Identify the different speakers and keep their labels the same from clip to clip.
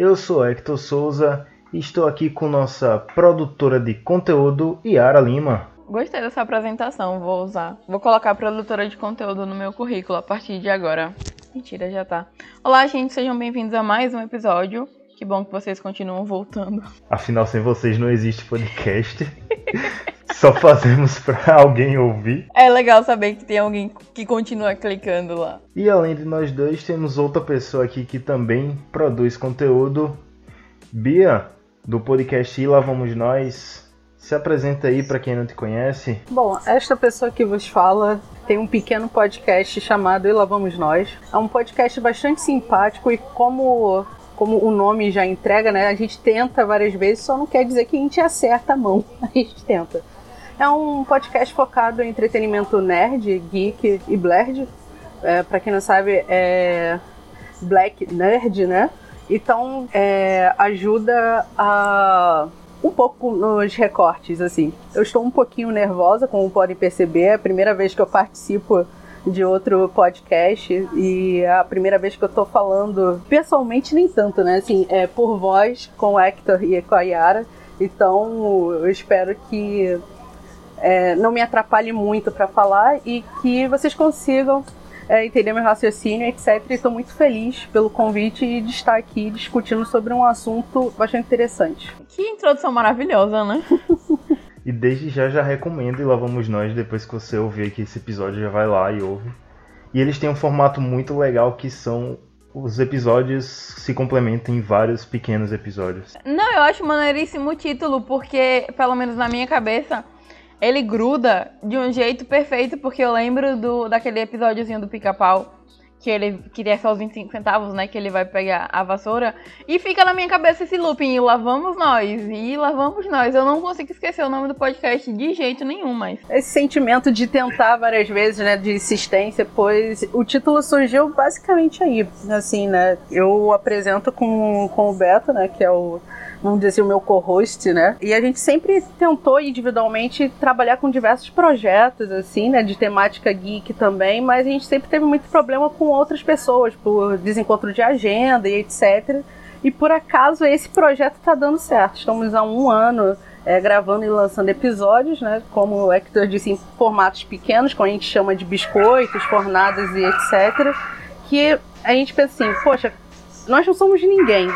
Speaker 1: Eu sou Hector Souza e estou aqui com nossa produtora de conteúdo, Yara Lima.
Speaker 2: Gostei dessa apresentação, vou usar. Vou colocar produtora de conteúdo no meu currículo a partir de agora. Mentira, já tá. Olá, gente, sejam bem-vindos a mais um episódio. Que bom que vocês continuam voltando.
Speaker 1: Afinal, sem vocês não existe podcast. Só fazemos para alguém ouvir.
Speaker 2: É legal saber que tem alguém que continua clicando lá.
Speaker 1: E além de nós dois, temos outra pessoa aqui que também produz conteúdo. Bia, do podcast E Lá Vamos Nós. Se apresenta aí para quem não te conhece.
Speaker 3: Bom, esta pessoa que vos fala tem um pequeno podcast chamado E Lá Vamos Nós. É um podcast bastante simpático e como como o nome já entrega, né? A gente tenta várias vezes, só não quer dizer que a gente acerta a mão. A gente tenta. É um podcast focado em entretenimento nerd, geek e blerd. É, para quem não sabe, é black nerd, né? Então é, ajuda a um pouco nos recortes, assim. Eu estou um pouquinho nervosa, como podem perceber, é a primeira vez que eu participo de outro podcast e é a primeira vez que eu tô falando pessoalmente nem tanto, né? Assim, é por voz com o Hector e com a Yara. Então eu espero que é, não me atrapalhe muito para falar e que vocês consigam é, entender meu raciocínio, etc. E estou muito feliz pelo convite e de estar aqui discutindo sobre um assunto bastante interessante.
Speaker 2: Que introdução maravilhosa, né?
Speaker 1: E desde já já recomendo e lá vamos nós, depois que você ouvir aqui esse episódio, já vai lá e ouve. E eles têm um formato muito legal que são os episódios se complementam em vários pequenos episódios.
Speaker 2: Não, eu acho maneiríssimo o título, porque, pelo menos na minha cabeça, ele gruda de um jeito perfeito, porque eu lembro do, daquele episódiozinho do pica-pau, que ele queria só os 25 centavos, né? Que ele vai pegar a vassoura. E fica na minha cabeça esse looping, e lá vamos nós, e lá vamos nós. Eu não consigo esquecer o nome do podcast de jeito nenhum, mas.
Speaker 3: Esse sentimento de tentar várias vezes, né? De insistência, pois o título surgiu basicamente aí. Assim, né? Eu apresento com, com o Beto, né? Que é o vamos dizer assim, o meu co-host, né? E a gente sempre tentou individualmente trabalhar com diversos projetos, assim, né? De temática geek também, mas a gente sempre teve muito problema com outras pessoas, por desencontro de agenda e etc. E por acaso esse projeto está dando certo. Estamos há um ano é, gravando e lançando episódios, né? Como o Hector disse, em formatos pequenos, como a gente chama de biscoitos, fornadas e etc. Que a gente pensa assim, poxa, nós não somos ninguém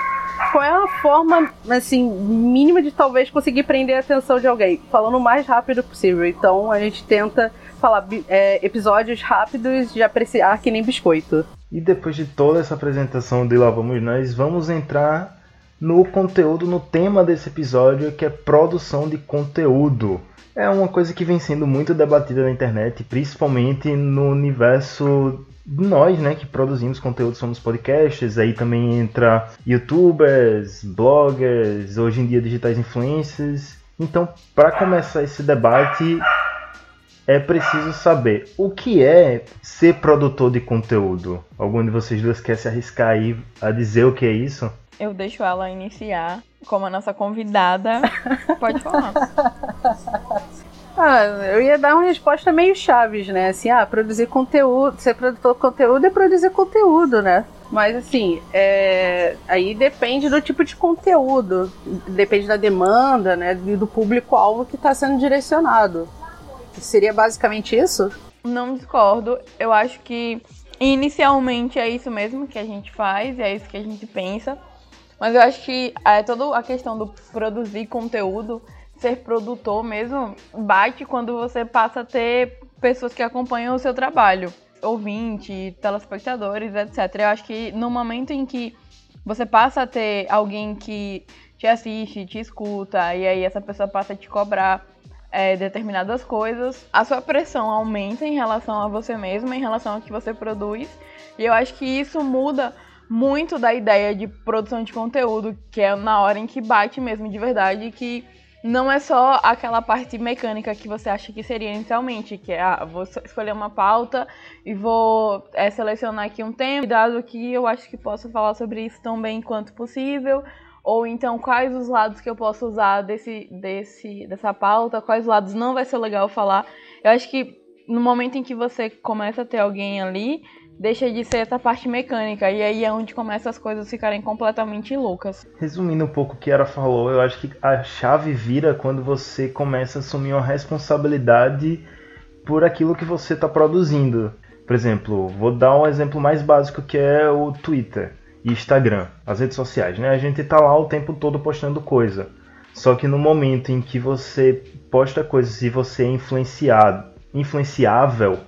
Speaker 3: qual é a forma, assim, mínima de talvez conseguir prender a atenção de alguém? Falando o mais rápido possível. Então a gente tenta falar é, episódios rápidos de apreciar que nem biscoito.
Speaker 1: E depois de toda essa apresentação de Lá Vamos Nós, vamos entrar no conteúdo, no tema desse episódio, que é produção de conteúdo. É uma coisa que vem sendo muito debatida na internet, principalmente no universo nós, né, que produzimos conteúdo somos podcasts, aí também entra youtubers, bloggers, hoje em dia digitais influencers. Então, para começar esse debate, é preciso saber o que é ser produtor de conteúdo. Algum de vocês duas quer se arriscar aí a dizer o que é isso?
Speaker 2: Eu deixo ela iniciar como a nossa convidada. Pode falar.
Speaker 3: Ah, eu ia dar uma resposta meio chaves, né? Assim, ah, produzir conteúdo, ser produtor de conteúdo é produzir conteúdo, né? Mas assim, é... aí depende do tipo de conteúdo, depende da demanda, né? E do público-alvo que está sendo direcionado. Seria basicamente isso?
Speaker 2: Não discordo. Eu acho que inicialmente é isso mesmo que a gente faz, é isso que a gente pensa. Mas eu acho que é, toda a questão do produzir conteúdo ser produtor mesmo bate quando você passa a ter pessoas que acompanham o seu trabalho, ouvinte, telespectadores, etc. Eu acho que no momento em que você passa a ter alguém que te assiste, te escuta, e aí essa pessoa passa a te cobrar é, determinadas coisas, a sua pressão aumenta em relação a você mesmo, em relação ao que você produz, e eu acho que isso muda muito da ideia de produção de conteúdo, que é na hora em que bate mesmo de verdade, que não é só aquela parte mecânica que você acha que seria inicialmente, que é, ah, vou escolher uma pauta e vou é, selecionar aqui um tema, dado que eu acho que posso falar sobre isso tão bem quanto possível, ou então quais os lados que eu posso usar desse, desse, dessa pauta, quais lados não vai ser legal falar. Eu acho que no momento em que você começa a ter alguém ali, deixa de ser essa parte mecânica. E aí é onde começam as coisas ficarem completamente loucas.
Speaker 1: Resumindo um pouco o que ela falou, eu acho que a chave vira quando você começa a assumir uma responsabilidade por aquilo que você está produzindo. Por exemplo, vou dar um exemplo mais básico que é o Twitter e Instagram, as redes sociais, né? A gente está lá o tempo todo postando coisa. Só que no momento em que você posta coisas e você é influenciado, influenciável,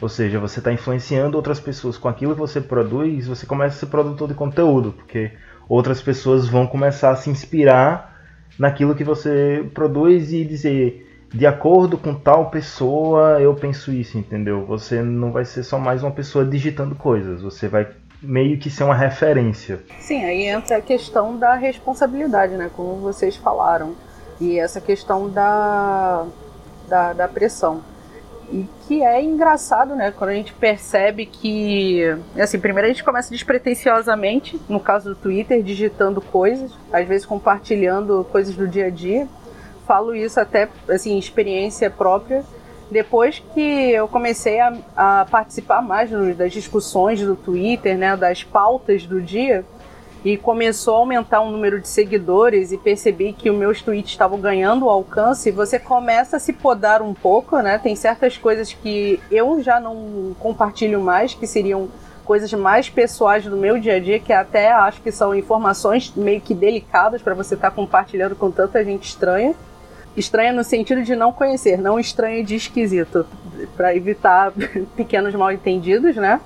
Speaker 1: ou seja, você está influenciando outras pessoas com aquilo que você produz, você começa a ser produtor de conteúdo, porque outras pessoas vão começar a se inspirar naquilo que você produz e dizer, de acordo com tal pessoa, eu penso isso, entendeu? Você não vai ser só mais uma pessoa digitando coisas, você vai meio que ser uma referência.
Speaker 3: Sim, aí entra a questão da responsabilidade, né? Como vocês falaram. E essa questão da, da, da pressão. E que é engraçado, né? Quando a gente percebe que. Assim, primeiro a gente começa despretensiosamente, no caso do Twitter, digitando coisas, às vezes compartilhando coisas do dia a dia. Falo isso até, assim, experiência própria. Depois que eu comecei a, a participar mais das discussões do Twitter, né, das pautas do dia, e começou a aumentar o número de seguidores e percebi que os meus tweets estavam ganhando alcance, você começa a se podar um pouco, né? Tem certas coisas que eu já não compartilho mais, que seriam coisas mais pessoais do meu dia a dia, que até acho que são informações meio que delicadas para você estar tá compartilhando com tanta gente estranha. Estranha no sentido de não conhecer, não estranha de esquisito, para evitar pequenos mal entendidos, né?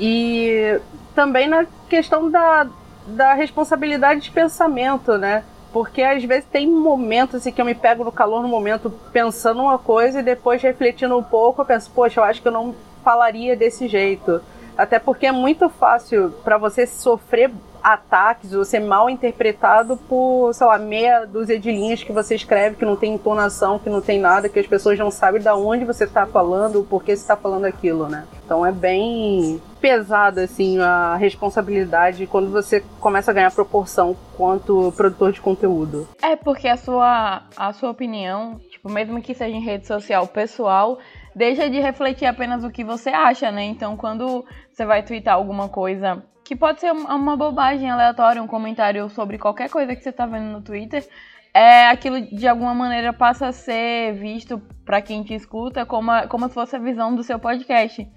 Speaker 3: E também na questão da, da responsabilidade de pensamento, né? Porque às vezes tem momentos assim, que eu me pego no calor no momento pensando uma coisa e depois refletindo um pouco eu penso, poxa, eu acho que eu não falaria desse jeito. Até porque é muito fácil para você sofrer ataques ou ser mal interpretado por, sei lá, meia dúzia de linhas que você escreve que não tem entonação, que não tem nada, que as pessoas não sabem de onde você está falando, o porquê você está falando aquilo, né? Então é bem pesado, assim, a responsabilidade quando você começa a ganhar proporção quanto produtor de conteúdo.
Speaker 2: É, porque a sua, a sua opinião, tipo, mesmo que seja em rede social pessoal, deixa de refletir apenas o que você acha, né? Então, quando você vai twittar alguma coisa que pode ser uma bobagem aleatória, um comentário sobre qualquer coisa que você está vendo no Twitter, é aquilo de alguma maneira passa a ser visto para quem te escuta como, a, como se fosse a visão do seu podcast.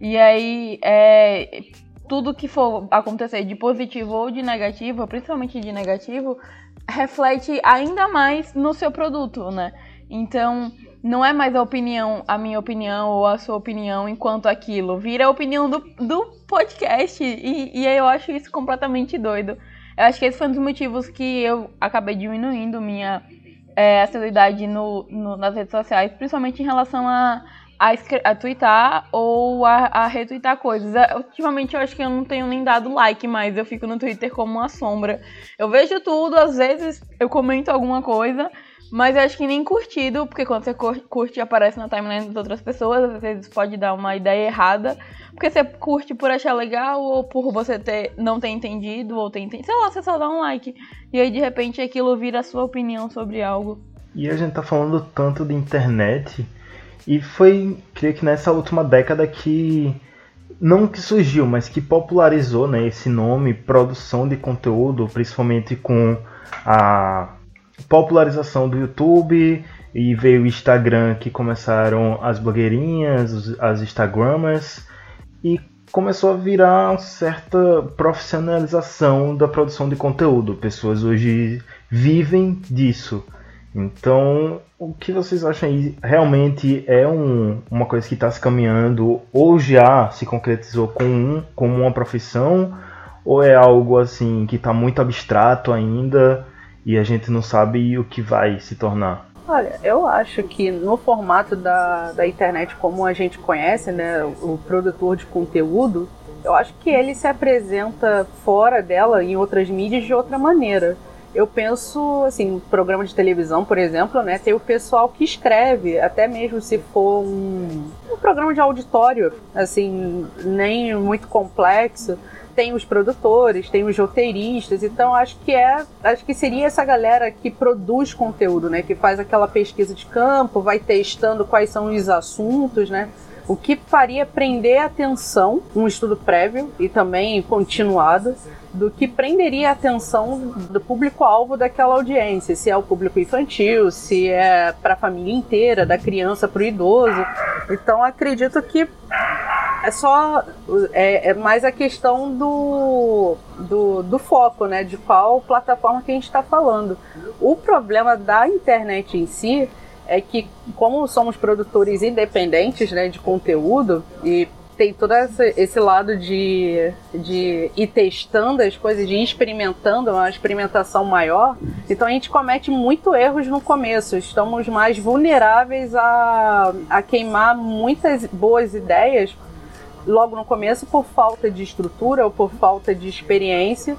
Speaker 2: E aí, é, tudo que for acontecer de positivo ou de negativo, principalmente de negativo, reflete ainda mais no seu produto, né? Então, não é mais a opinião, a minha opinião ou a sua opinião enquanto aquilo, vira a opinião do, do podcast. E, e eu acho isso completamente doido. Eu acho que esse foi um dos motivos que eu acabei diminuindo minha é, acessibilidade no, no, nas redes sociais, principalmente em relação a, a, a twittar ou a, a retweetar coisas. É, ultimamente eu acho que eu não tenho nem dado like mais, eu fico no Twitter como uma sombra. Eu vejo tudo, às vezes eu comento alguma coisa, mas eu acho que nem curtido, porque quando você curte e aparece na timeline das outras pessoas, às vezes pode dar uma ideia errada. Porque você curte por achar legal, ou por você ter, não ter entendido, ou ter entendido. Sei lá, você só dá um like. E aí de repente aquilo vira a sua opinião sobre algo.
Speaker 1: E a gente tá falando tanto de internet, e foi, creio que nessa última década que. Não que surgiu, mas que popularizou né, esse nome, produção de conteúdo, principalmente com a popularização do YouTube e veio o Instagram que começaram as blogueirinhas, as Instagramers e começou a virar uma certa profissionalização da produção de conteúdo. Pessoas hoje vivem disso. Então, o que vocês acham aí? Realmente é um, uma coisa que está se caminhando ou já se concretizou com um, como uma profissão? Ou é algo assim que está muito abstrato ainda e a gente não sabe o que vai se tornar.
Speaker 3: Olha, eu acho que no formato da, da internet como a gente conhece, né, o produtor de conteúdo, eu acho que ele se apresenta fora dela, em outras mídias, de outra maneira. Eu penso, assim, programa de televisão, por exemplo, né, tem o pessoal que escreve, até mesmo se for um, um programa de auditório, assim, nem muito complexo, tem os produtores, tem os roteiristas, então acho que é, acho que seria essa galera que produz conteúdo, né, que faz aquela pesquisa de campo, vai testando quais são os assuntos, né? O que faria prender a atenção, um estudo prévio e também continuado, do que prenderia a atenção do público-alvo daquela audiência, se é o público infantil, se é para a família inteira, da criança para o idoso. Então acredito que é só é, é, mais a questão do, do, do, foco, né? De qual plataforma que a gente está falando. O problema da internet em si é que, como somos produtores independentes né, de conteúdo e tem todo esse, lado de, de ir testando as coisas, de ir experimentando, uma experimentação maior. Então a gente comete muito erros no começo. Estamos mais vulneráveis a, a queimar muitas boas ideias logo no começo por falta de estrutura ou por falta de experiência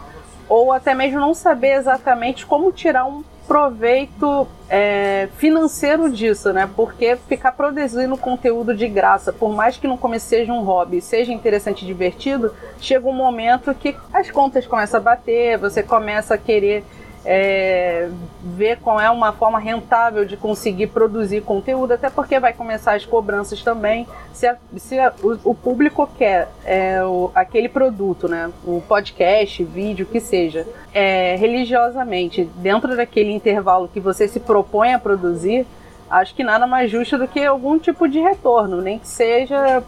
Speaker 3: ou até mesmo não saber exatamente como tirar um proveito é, financeiro disso, né? Porque ficar produzindo conteúdo de graça, por mais que no começo seja um hobby, seja interessante e divertido, chega um momento que as contas começam a bater, você começa a querer é, ver qual é uma forma rentável de conseguir produzir conteúdo, até porque vai começar as cobranças também. Se, a, se a, o, o, público quer é, o, aquele produto, né, o podcast, vídeo, que seja, é, religiosamente, dentro daquele intervalo que você se propõe a produzir, acho que nada mais justo do que algum tipo de retorno, nem que seja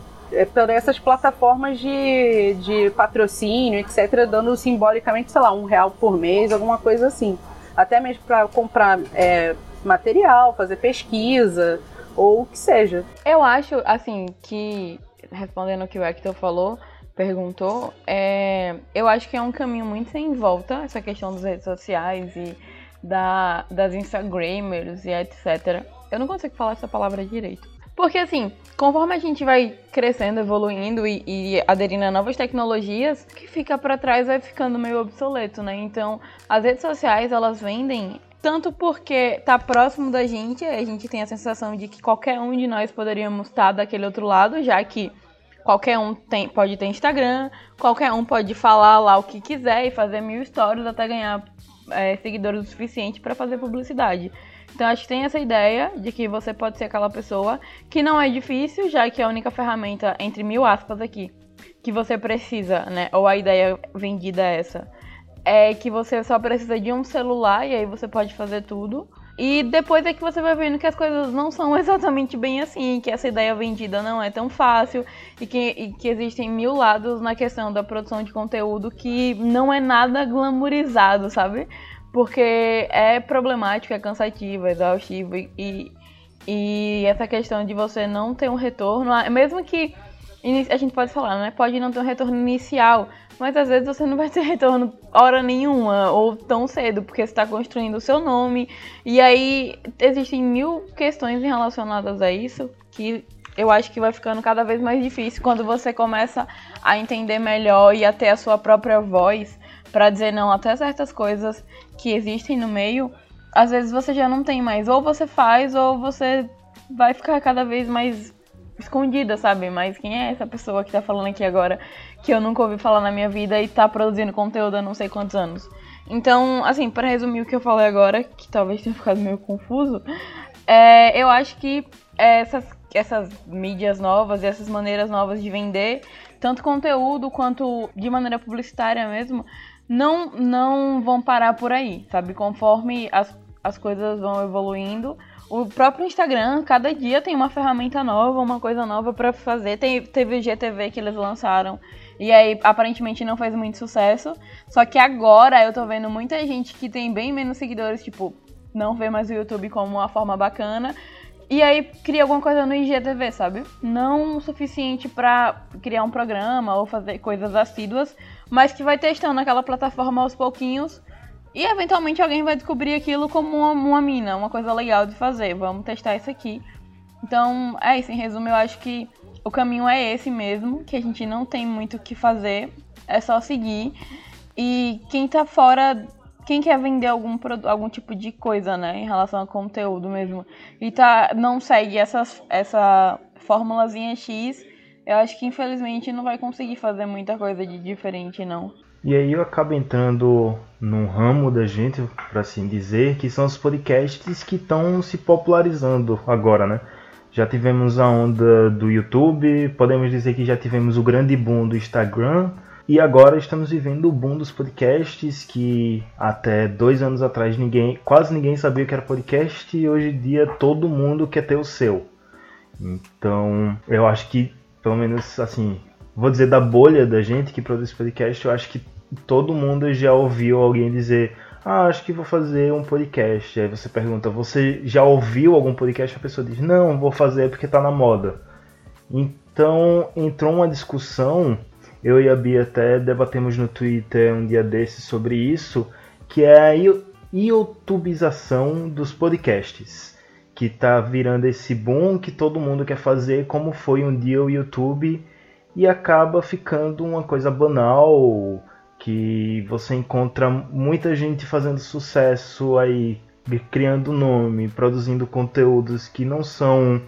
Speaker 3: por essas plataformas de, de patrocínio, etc., dando simbolicamente, sei lá, um real por mês, alguma coisa assim. Até mesmo para comprar é, material, fazer pesquisa, ou o que seja.
Speaker 2: Eu acho, assim, que, respondendo o que o Hector falou, perguntou, é, eu acho que é um caminho muito sem volta, essa questão das redes sociais e da, das Instagramers e etc. Eu não consigo falar essa palavra direito. Porque assim, conforme a gente vai crescendo, evoluindo e, e aderindo a novas tecnologias, o que fica para trás vai ficando meio obsoleto, né? Então, as redes sociais, elas vendem tanto porque tá próximo da gente, a gente tem a sensação de que qualquer um de nós poderíamos estar daquele outro lado, já que qualquer um tem, pode ter Instagram, qualquer um pode falar lá o que quiser e fazer mil stories até ganhar é, seguidores o suficiente para fazer publicidade. Então acho que tem essa ideia de que você pode ser aquela pessoa que não é difícil, já que a única ferramenta, entre mil aspas aqui, que você precisa, né? Ou a ideia vendida é essa. É que você só precisa de um celular e aí você pode fazer tudo. E depois é que você vai vendo que as coisas não são exatamente bem assim, que essa ideia vendida não é tão fácil e que, e que existem mil lados na questão da produção de conteúdo que não é nada glamourizado, sabe? Porque é problemático, é cansativo, é exaustivo e, e essa questão de você não ter um retorno, mesmo que a gente pode falar, né? Pode não ter um retorno inicial, mas às vezes você não vai ter retorno hora nenhuma ou tão cedo, porque você está construindo o seu nome. E aí existem mil questões relacionadas a isso que eu acho que vai ficando cada vez mais difícil quando você começa a entender melhor e a ter a sua própria voz para dizer não até certas coisas que existem no meio, às vezes você já não tem mais. Ou você faz, ou você vai ficar cada vez mais escondida, sabe? Mas quem é essa pessoa que tá falando aqui agora que eu nunca ouvi falar na minha vida e tá produzindo conteúdo há não sei quantos anos? Então, assim, para resumir o que eu falei agora, que talvez tenha ficado meio confuso, é, eu acho que essas, essas mídias novas e essas maneiras novas de vender, tanto conteúdo quanto de maneira publicitária mesmo, não, não vão parar por aí, sabe? Conforme as, as coisas vão evoluindo, o próprio Instagram, cada dia tem uma ferramenta nova, uma coisa nova para fazer. Tem, teve o GTV que eles lançaram. E aí, aparentemente, não fez muito sucesso. Só que agora eu tô vendo muita gente que tem bem menos seguidores, tipo, não vê mais o YouTube como uma forma bacana. E aí cria alguma coisa no IGTV, sabe? Não o suficiente para criar um programa ou fazer coisas assíduas, mas que vai testando aquela plataforma aos pouquinhos e eventualmente alguém vai descobrir aquilo como uma, uma mina, uma coisa legal de fazer. Vamos testar isso aqui. Então, é isso. Em resumo, eu acho que o caminho é esse mesmo, que a gente não tem muito o que fazer, é só seguir. E quem tá fora, quem quer vender algum, algum tipo de coisa, né, em relação ao conteúdo mesmo, e tá, não segue essas, essa formulazinha X, eu acho que infelizmente não vai conseguir fazer muita coisa de diferente, não.
Speaker 1: E aí eu acabo entrando num ramo da gente, por assim dizer, que são os podcasts que estão se popularizando agora, né? Já tivemos a onda do YouTube, podemos dizer que já tivemos o grande boom do Instagram, e agora estamos vivendo o boom dos podcasts, que até dois anos atrás ninguém, quase ninguém sabia o que era podcast, e hoje em dia todo mundo quer ter o seu. Então, eu acho que, pelo menos assim, vou dizer da bolha da gente que produz podcast, eu acho que todo mundo já ouviu alguém dizer: Ah, acho que vou fazer um podcast. Aí você pergunta: Você já ouviu algum podcast? A pessoa diz: Não, vou fazer porque tá na moda. Então entrou uma discussão. Eu e a Bia até debatemos no Twitter um dia desses sobre isso, que é a youtubização dos podcasts, que tá virando esse boom que todo mundo quer fazer, como foi um dia o YouTube, e acaba ficando uma coisa banal, que você encontra muita gente fazendo sucesso aí, criando nome, produzindo conteúdos que não são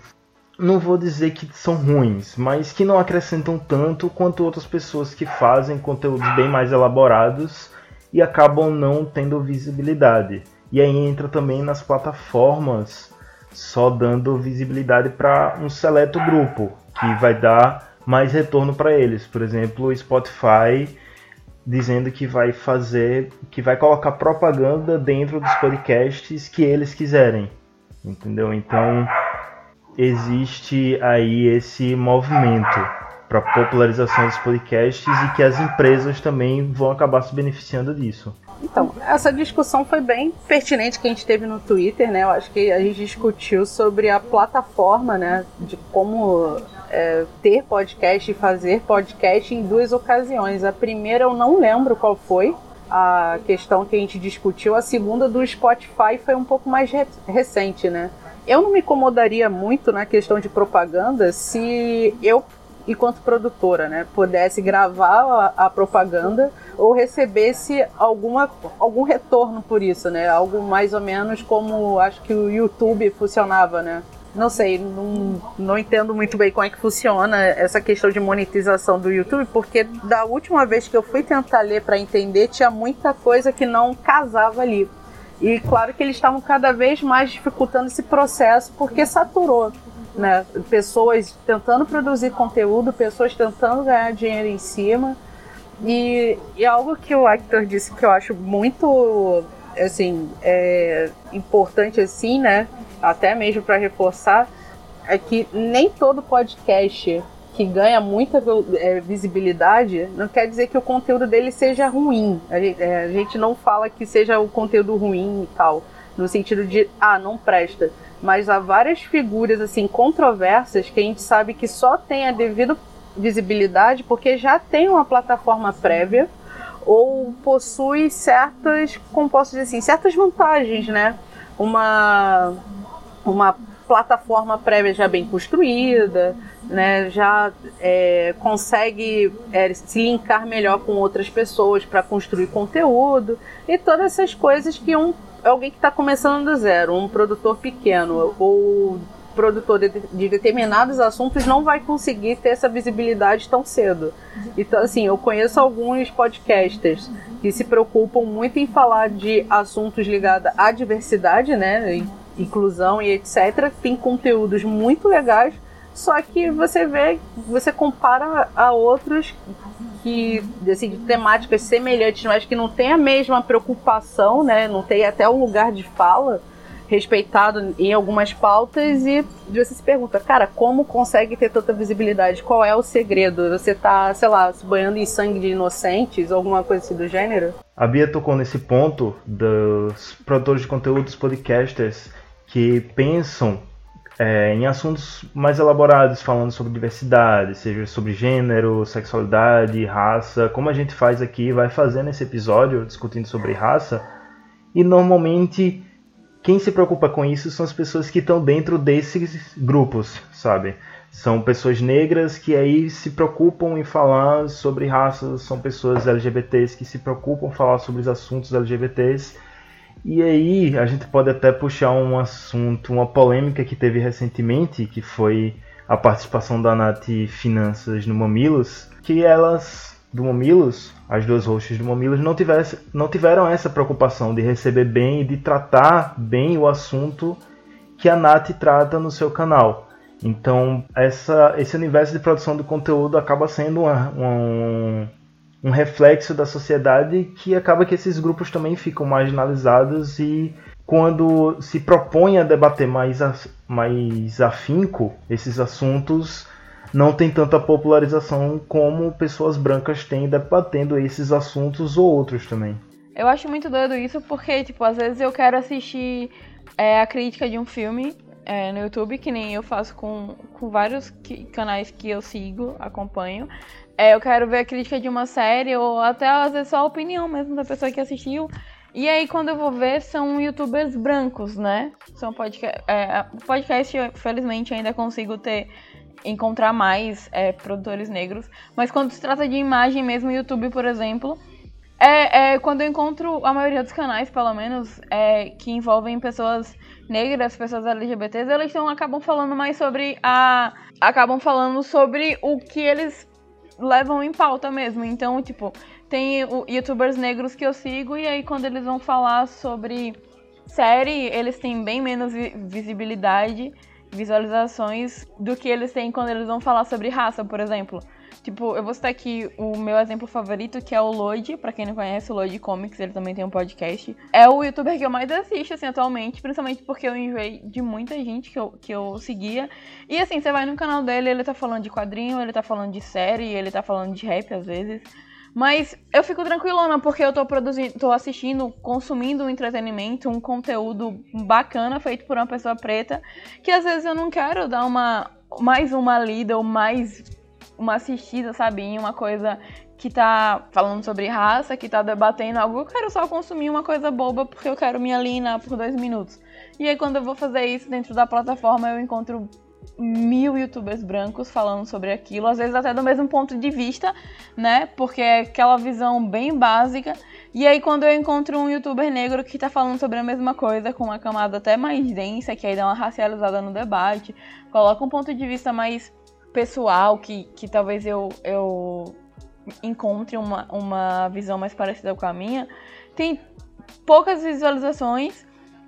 Speaker 1: não vou dizer que são ruins, mas que não acrescentam tanto quanto outras pessoas que fazem conteúdos bem mais elaborados e acabam não tendo visibilidade. E aí entra também nas plataformas só dando visibilidade para um seleto grupo que vai dar mais retorno para eles. Por exemplo, o Spotify dizendo que vai fazer, que vai colocar propaganda dentro dos podcasts que eles quiserem, entendeu? Então existe aí esse movimento para popularização dos podcasts e que as empresas também vão acabar se beneficiando disso.
Speaker 3: Então, essa discussão foi bem pertinente que a gente teve no Twitter, né? Eu acho que a gente discutiu sobre a plataforma, né? De como é, ter podcast e fazer podcast em duas ocasiões. A primeira eu não lembro qual foi a questão que a gente discutiu. A segunda do Spotify foi um pouco mais re recente, né? Eu não me incomodaria muito na questão de propaganda se eu enquanto produtora, né, pudesse gravar a, a, propaganda ou recebesse alguma, algum retorno por isso, né? Algo mais ou menos como acho que o YouTube funcionava, né? Não sei, não, não entendo muito bem como é que funciona essa questão de monetização do YouTube, porque da última vez que eu fui tentar ler para entender, tinha muita coisa que não casava ali. E claro que eles estavam cada vez mais dificultando esse processo porque saturou né? Pessoas tentando produzir conteúdo, pessoas tentando ganhar dinheiro em cima. E, e algo que o Hector disse que eu acho muito assim, é, importante assim, né? Até mesmo para reforçar, é que nem todo podcast que ganha muita é, visibilidade não quer dizer que o conteúdo dele seja ruim. A gente, é, a gente não fala que seja o conteúdo ruim e tal, no sentido de, ah, não presta mas há várias figuras assim controversas que a gente sabe que só tem a devida visibilidade porque já tem uma plataforma prévia ou possui certas, como posso dizer assim, certas vantagens, né? Uma uma plataforma prévia já bem construída, né? Já é, consegue é, se linkar melhor com outras pessoas para construir conteúdo e todas essas coisas que um alguém que está começando do zero, um produtor pequeno ou produtor de, de, determinados assuntos não vai conseguir ter essa visibilidade tão cedo. Então, assim, eu conheço alguns podcasters que se preocupam muito em falar de assuntos ligados à diversidade, né, inclusão e etc. Tem conteúdos muito legais, só que você vê, você compara a outros que assim, de temáticas semelhantes, mas que não tem a mesma preocupação, né? Não tem até um lugar de fala respeitado em algumas pautas e você se pergunta, cara, como consegue ter tanta visibilidade? Qual é o segredo? Você tá, sei lá, se banhando em sangue de inocentes alguma coisa assim do gênero?
Speaker 1: A Bia tocou nesse ponto dos produtores de conteúdo, dos podcasters que pensam é, em assuntos mais elaborados, falando sobre diversidade, seja sobre gênero, sexualidade, raça, como a gente faz aqui, vai fazer nesse episódio discutindo sobre raça, e normalmente quem se preocupa com isso são as pessoas que estão dentro desses grupos, sabe? São pessoas negras que aí se preocupam em falar sobre raças, são pessoas LGBTs que se preocupam em falar sobre os assuntos LGBTs. E aí a gente pode até puxar um assunto, uma polêmica que teve recentemente, que foi a participação da Nath Finanças no Mamilos, que elas do Mamilos, as duas hosts do Mamilos, não, tivesse, não tiveram essa preocupação de receber bem e de tratar bem o assunto que a Nath trata no seu canal. Então, essa, esse universo de produção de conteúdo acaba sendo uma, um, um reflexo da sociedade que acaba que esses grupos também ficam marginalizados e quando se propõe a debater mais, mais afinco esses assuntos, não tem tanta popularização como pessoas brancas têm debatendo esses assuntos ou outros também.
Speaker 2: Eu acho muito doido isso porque, tipo, às vezes eu quero assistir é, a crítica de um filme é, no YouTube, que nem eu faço com, com vários que, canais que eu sigo, acompanho. É, eu quero ver a crítica de uma série ou até às vezes só a opinião mesmo da pessoa que assistiu. E aí, quando eu vou ver, são youtubers brancos, né? São podcast. É, podcast, felizmente, ainda consigo ter. Encontrar mais é, produtores negros. Mas quando se trata de imagem mesmo, YouTube, por exemplo. É, é quando eu encontro a maioria dos canais, pelo menos, é, que envolvem pessoas negras, pessoas LGBTs, eles estão acabam falando mais sobre a. acabam falando sobre o que eles levam em pauta mesmo. Então, tipo, tem youtubers negros que eu sigo e aí quando eles vão falar sobre série, eles têm bem menos visibilidade, visualizações do que eles têm quando eles vão falar sobre raça, por exemplo. Tipo, eu vou citar aqui o meu exemplo favorito, que é o Lloyd. Pra quem não conhece, o Lloyd Comics, ele também tem um podcast. É o youtuber que eu mais assisto, assim, atualmente. Principalmente porque eu enjoei de muita gente que eu, que eu seguia. E assim, você vai no canal dele, ele tá falando de quadrinho, ele tá falando de série, ele tá falando de rap às vezes. Mas eu fico tranquilona porque eu tô produzindo, tô assistindo, consumindo um entretenimento, um conteúdo bacana feito por uma pessoa preta, que às vezes eu não quero dar uma mais uma lida ou mais uma assistida, sabe, em uma coisa que tá falando sobre raça, que tá debatendo algo, eu quero só consumir uma coisa boba porque eu quero me alienar por dois minutos. E aí quando eu vou fazer isso dentro da plataforma, eu encontro mil youtubers brancos falando sobre aquilo, às vezes até do mesmo ponto de vista, né? Porque é aquela visão bem básica. E aí quando eu encontro um youtuber negro que tá falando sobre a mesma coisa, com uma camada até mais densa, que aí dá uma racializada no debate, coloca um ponto de vista mais pessoal, que, que talvez eu, eu encontre uma, uma visão mais parecida com a minha, tem poucas visualizações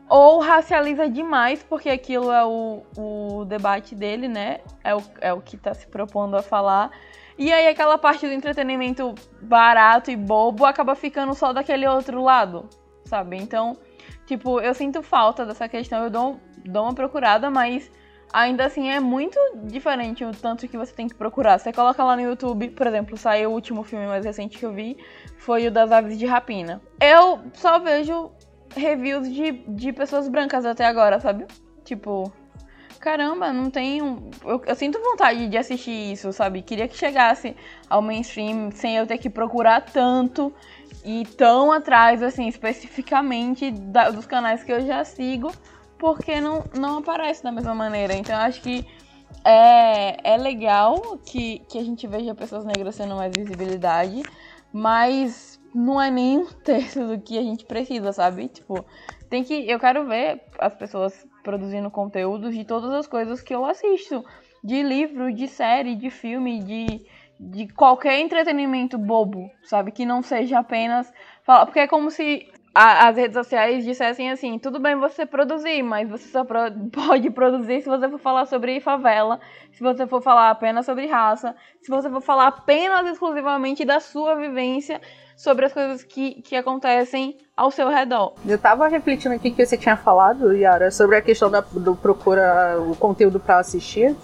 Speaker 2: ou racializa demais, porque aquilo é o, o debate dele, né? É o, é o que está se propondo a falar. E aí aquela parte do entretenimento barato e bobo acaba ficando só daquele outro lado, sabe? Então, tipo, eu sinto falta dessa questão, eu dou, dou uma procurada, mas ainda assim é muito diferente o tanto que você tem que procurar. Você coloca lá no YouTube, por exemplo, saiu o último filme mais recente que eu vi, foi o das aves de rapina. Eu só vejo reviews de, de pessoas brancas até agora, sabe? Tipo, caramba, não tenho. Eu, eu, sinto vontade de assistir isso, sabe? Queria que chegasse ao mainstream sem eu ter que procurar tanto e tão atrás, assim, especificamente da, dos canais que eu já sigo porque não, não aparece da mesma maneira. Então eu acho que é, é legal que, que a gente veja pessoas negras tendo mais visibilidade, mas não é nem um terço do que a gente precisa, sabe? Tipo, tem que. Eu quero ver as pessoas produzindo conteúdos de todas as coisas que eu assisto. De livro, de série, de filme, de, de qualquer entretenimento bobo, sabe? Que não seja apenas falar. Porque é como se a, as redes sociais dissessem assim: tudo bem você produzir, mas você só pro, pode produzir se você for falar sobre favela, se você for falar apenas sobre raça, se você for falar apenas exclusivamente da sua vivência sobre as coisas que, que acontecem ao seu redor.
Speaker 3: Eu tava refletindo aqui que você tinha falado, Yara, sobre a questão da, do procura o conteúdo para assistir.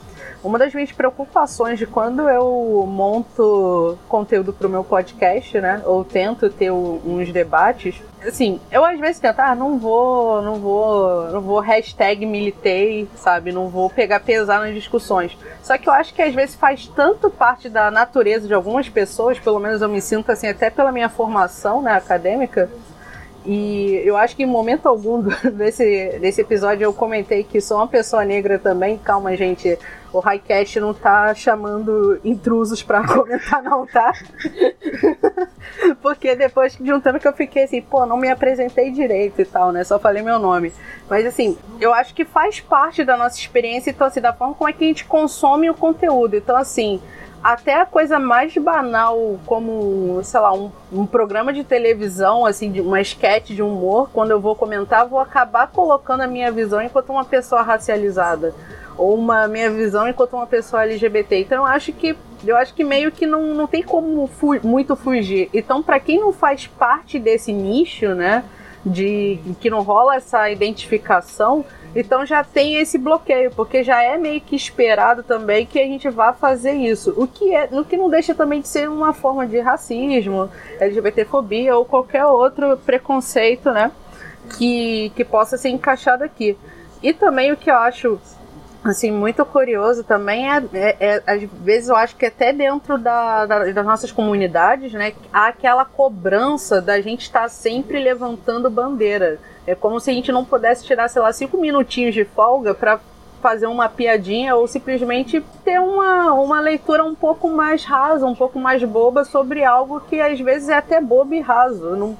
Speaker 3: Uma das minhas preocupações de quando eu monto conteúdo para o meu podcast, né, ou tento ter uns debates, assim, eu às vezes tento, ah, não vou, não vou, não vou hashtag militei, sabe, não vou pegar pesar nas discussões. Só que eu acho que às vezes faz tanto parte da natureza de algumas pessoas, pelo menos eu me sinto assim, até pela minha formação, né, acadêmica, E eu acho que em momento algum desse, desse episódio eu comentei que sou uma pessoa negra também. Calma, gente. O Highcast não tá chamando intrusos pra comentar, não, tá? Porque depois de um tempo que eu fiquei assim, pô, não me apresentei direito e tal, né? Só falei meu nome. Mas assim, eu acho que faz parte da nossa experiência, então assim, da forma como é que a gente consome o conteúdo. Então, assim, até a coisa mais banal, como, sei lá, um, um programa de televisão, assim, de uma esquete de humor, quando eu vou comentar, vou acabar colocando a minha visão enquanto uma pessoa racializada. Ou uma minha visão enquanto uma pessoa LGBT. Então eu acho que eu acho que meio que não, não tem como fu muito fugir. Então, para quem não faz parte desse nicho, né? De que não rola essa identificação, então já tem esse bloqueio, porque já é meio que esperado também que a gente vá fazer isso. O que é, o que não deixa também de ser uma forma de racismo, LGBTfobia ou qualquer outro preconceito, né? Que, que possa ser encaixado aqui. E também o que eu acho assim muito curioso também é, é, é, às vezes eu acho que até dentro da, da, das nossas comunidades né há aquela cobrança da gente estar sempre levantando bandeira é como se a gente não pudesse tirar, sei lá, cinco minutinhos de folga para fazer uma piadinha ou simplesmente ter uma, uma leitura um pouco mais rasa, um pouco mais boba sobre algo que às vezes é até bobo e raso. Não,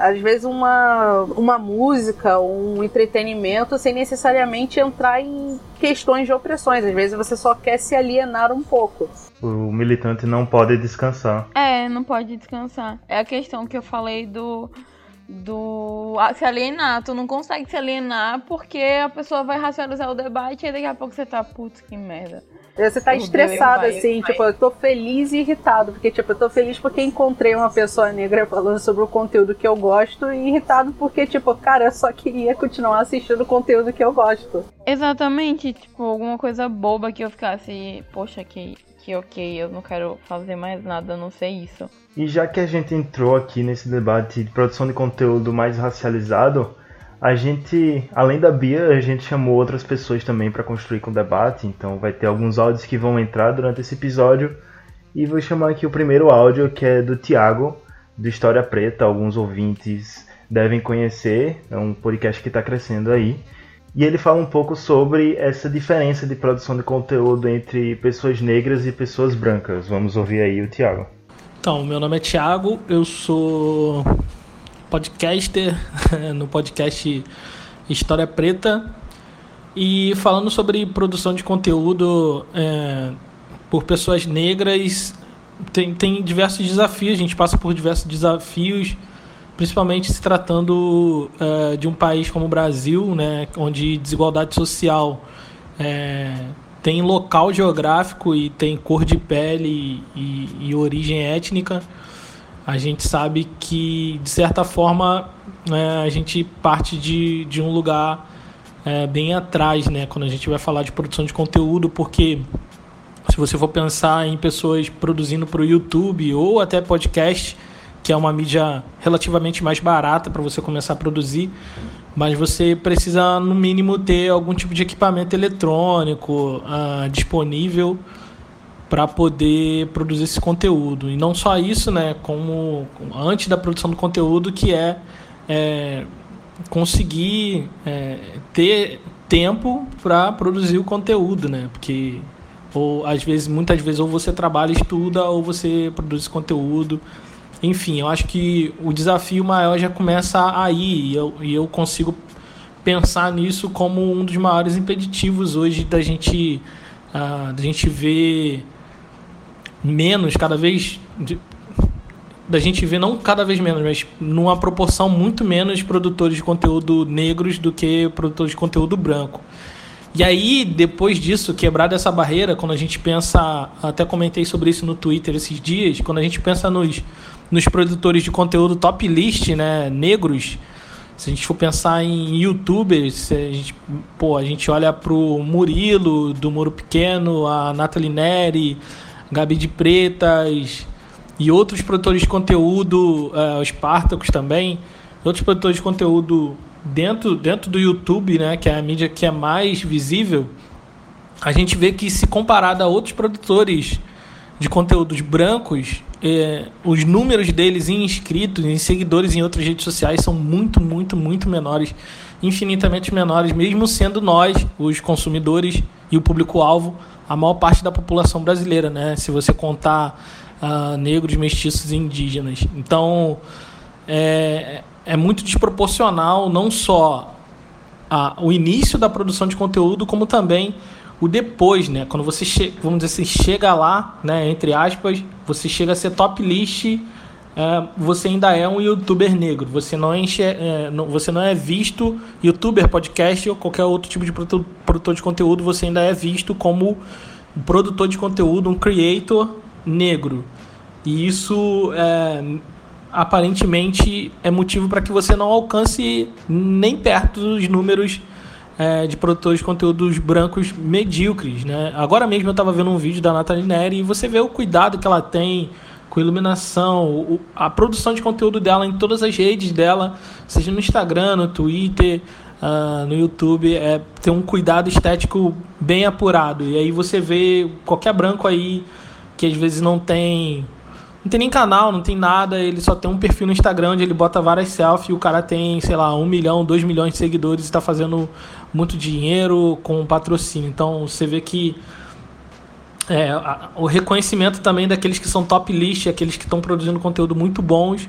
Speaker 3: às vezes uma, uma música, um entretenimento, sem necessariamente entrar em questões de opressões. Às vezes você só quer se alienar um pouco.
Speaker 1: O militante não pode descansar.
Speaker 2: É, não pode descansar. É a questão que eu falei do do se alienar. Tu não consegue se alienar porque a pessoa vai racionalizar o debate e daqui a pouco você tá, putz, que merda.
Speaker 3: Você tá estressado, assim, tipo, eu tô feliz e irritado, porque, tipo, eu tô feliz porque encontrei uma pessoa negra falando sobre o conteúdo que eu gosto e irritado porque, tipo, cara, eu só queria continuar assistindo o conteúdo que eu gosto.
Speaker 2: Exatamente, tipo, alguma coisa boba que eu ficasse, poxa, que que ok, eu não quero fazer mais nada, não sei isso.
Speaker 1: E já que a gente entrou aqui nesse debate de produção de conteúdo mais racializado, a gente, além da Bia, a gente chamou outras pessoas também para construir com o debate, então vai ter alguns áudios que vão entrar durante esse episódio. E vou chamar aqui o primeiro áudio, que é do Tiago, do História Preta, alguns ouvintes devem conhecer, é um podcast que está crescendo aí. E ele fala um pouco sobre essa diferença de produção de conteúdo entre pessoas negras e pessoas brancas. Vamos ouvir aí o Tiago.
Speaker 4: Então, meu nome é Tiago, eu sou podcaster no podcast História Preta e falando sobre produção de conteúdo é, por pessoas negras tem, tem diversos desafios, a gente passa por diversos desafios principalmente se tratando uh, de um país como o Brasil, né, onde desigualdade social é, tem local geográfico e tem cor de pele e, e, origem étnica, a gente sabe que, de certa forma, é, a gente parte de, de um lugar é, bem atrás, né, quando a gente vai falar de produção de conteúdo, porque se você for pensar em pessoas produzindo para o YouTube ou até podcast, que é uma mídia relativamente mais barata para você começar a produzir, mas você precisa, no mínimo, ter algum tipo de equipamento eletrônico uh, disponível para poder produzir esse conteúdo. E não só isso, né, como antes da produção do conteúdo, que é, é conseguir é, ter tempo para produzir o conteúdo, né? Porque ou às vezes, muitas vezes, ou você trabalha, estuda, ou você produz conteúdo. Enfim, eu acho que o desafio maior já começa aí e eu, e eu consigo pensar nisso como um dos maiores impeditivos hoje da gente, uh, da gente ver menos, cada vez. De, da gente ver, não cada vez menos, mas numa proporção muito menos produtores de conteúdo negros do que produtores de conteúdo branco. E aí, depois disso, quebrar essa barreira, quando a gente pensa, até comentei sobre isso no Twitter esses dias, quando a gente pensa nos nos produtores de conteúdo top list, né, negros, se a gente for pensar em youtubers, a gente, pô, a gente olha pro Murilo, do Muro Pequeno, a Nathalie Neri, Gabi de Pretas e outros produtores de conteúdo, uh, os Partacos também, outros produtores de conteúdo dentro, dentro do YouTube, né, que é a mídia que é mais visível, a gente vê que se comparado a outros produtores de conteúdos brancos, é, os números deles em inscritos, em seguidores em outras redes sociais são muito, muito, muito menores, infinitamente menores, mesmo sendo nós, os consumidores e o público-alvo, a maior parte da população brasileira, né? Se você contar uh, negros, mestiços e indígenas. Então, é, é muito desproporcional não só a, o início da produção de conteúdo, como também o depois, né? Quando você chega, vamos dizer assim, chega lá, né? Entre aspas, você chega a ser top list, é, você ainda é um youtuber negro. Você não, enche, é, não, você não é visto youtuber, podcast ou qualquer outro tipo de produtor, produtor de conteúdo, você ainda é visto como um produtor de conteúdo, um creator negro. E isso é, aparentemente é motivo para que você não alcance nem perto dos números é, de produtores de conteúdos brancos medíocres, né? Agora mesmo eu estava vendo um vídeo da Nathalie Neri e você vê o cuidado que ela tem com iluminação, o, a produção de conteúdo dela em todas as redes dela, seja no Instagram, no Twitter, uh, no YouTube, é ter um cuidado estético bem apurado. E aí você vê qualquer branco aí que às vezes não tem não tem nem canal, não tem nada, ele só tem um perfil no Instagram onde ele bota várias selfies e o cara tem, sei lá, um milhão, dois milhões de seguidores e está fazendo muito dinheiro com patrocínio. Então você vê que é, a, o reconhecimento também daqueles que são top list, aqueles que estão produzindo conteúdo muito bons,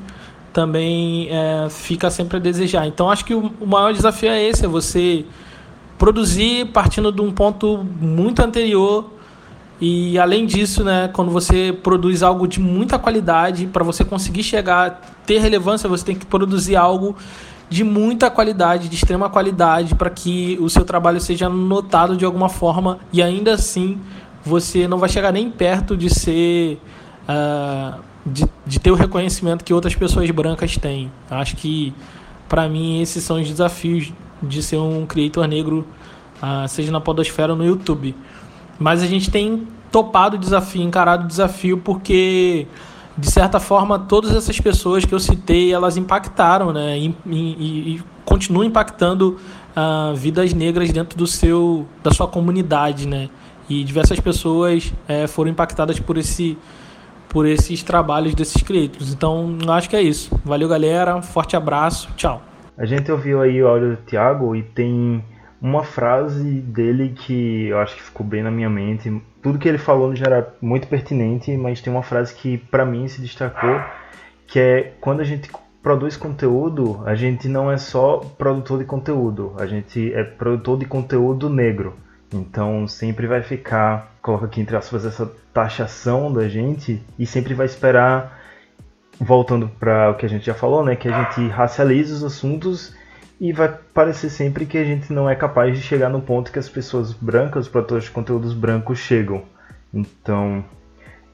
Speaker 4: também é, fica sempre a desejar. Então acho que o, o maior desafio é esse, é você produzir partindo de um ponto muito anterior e além disso, né, quando você produz algo de muita qualidade, para você conseguir chegar, ter relevância, você tem que produzir algo de muita qualidade, de extrema qualidade, para que o seu trabalho seja notado de alguma forma e ainda assim você não vai chegar nem perto de ser. Uh, de, de ter o reconhecimento que outras pessoas brancas têm. Acho que, para mim, esses são os desafios de ser um creator negro, uh, seja na Podosfera ou no YouTube. Mas a gente tem topado o desafio, encarado o desafio, porque de certa forma todas essas pessoas que eu citei elas impactaram, né? E, e, e continuam impactando uh, vidas negras dentro do seu, da sua comunidade, né? E diversas pessoas é, foram impactadas por esse por esses trabalhos desses créditos. Então, acho que é isso. Valeu, galera. Forte abraço. Tchau.
Speaker 1: A gente ouviu aí o áudio do Thiago e tem uma frase dele que eu acho que ficou bem na minha mente. Tudo que ele falou já era muito pertinente, mas tem uma frase que para mim se destacou, que é quando a gente produz conteúdo, a gente não é só produtor de conteúdo, a gente é produtor de conteúdo negro. Então sempre vai ficar, coloca aqui entre aspas essa taxação da gente e sempre vai esperar voltando para o que a gente já falou, né, que a gente racialize os assuntos e vai parecer sempre que a gente não é capaz de chegar no ponto que as pessoas brancas, os produtores de conteúdos brancos chegam. Então,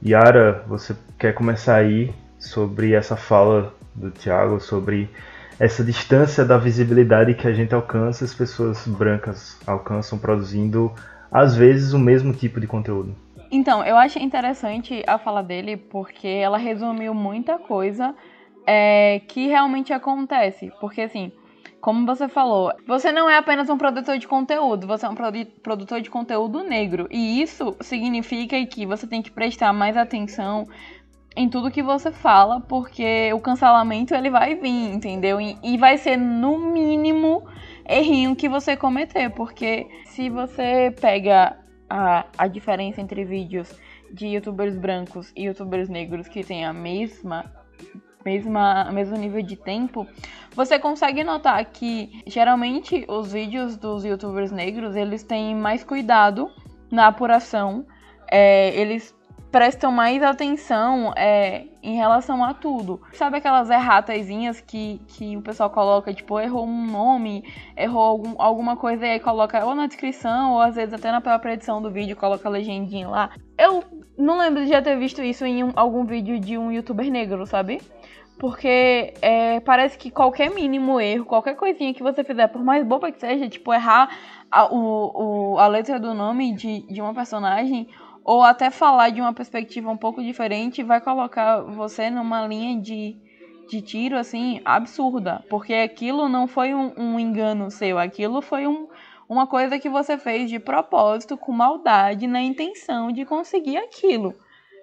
Speaker 1: Yara, você quer começar aí sobre essa fala do Thiago, sobre essa distância da visibilidade que a gente alcança, as pessoas brancas alcançam produzindo às vezes o mesmo tipo de conteúdo.
Speaker 2: Então, eu achei interessante a fala dele porque ela resumiu muita coisa é, que realmente acontece. Porque assim, como você falou, você não é apenas um produtor de conteúdo, você é um produtor de conteúdo negro. E isso significa que você tem que prestar mais atenção em tudo que você fala, porque o cancelamento ele vai vir, entendeu? E vai ser no mínimo errinho que você cometer, porque se você pega a, a diferença entre vídeos de youtubers brancos e youtubers negros que têm a mesma mesma, mesmo nível de tempo, você consegue notar que geralmente os vídeos dos youtubers negros eles têm mais cuidado na apuração, é, eles prestam mais atenção é, em relação a tudo. Sabe aquelas erratazinhas que, que o pessoal coloca, tipo, errou um nome, errou algum, alguma coisa e aí coloca ou na descrição, ou às vezes até na própria edição do vídeo coloca a legendinha lá. Eu não lembro de já ter visto isso em um, algum vídeo de um youtuber negro, sabe? Porque é, parece que qualquer mínimo erro, qualquer coisinha que você fizer, por mais boba que seja, tipo, errar a, o, o, a letra do nome de, de uma personagem, ou até falar de uma perspectiva um pouco diferente, vai colocar você numa linha de, de tiro, assim, absurda. Porque aquilo não foi um, um engano seu, aquilo foi um, uma coisa que você fez de propósito, com maldade, na intenção de conseguir aquilo.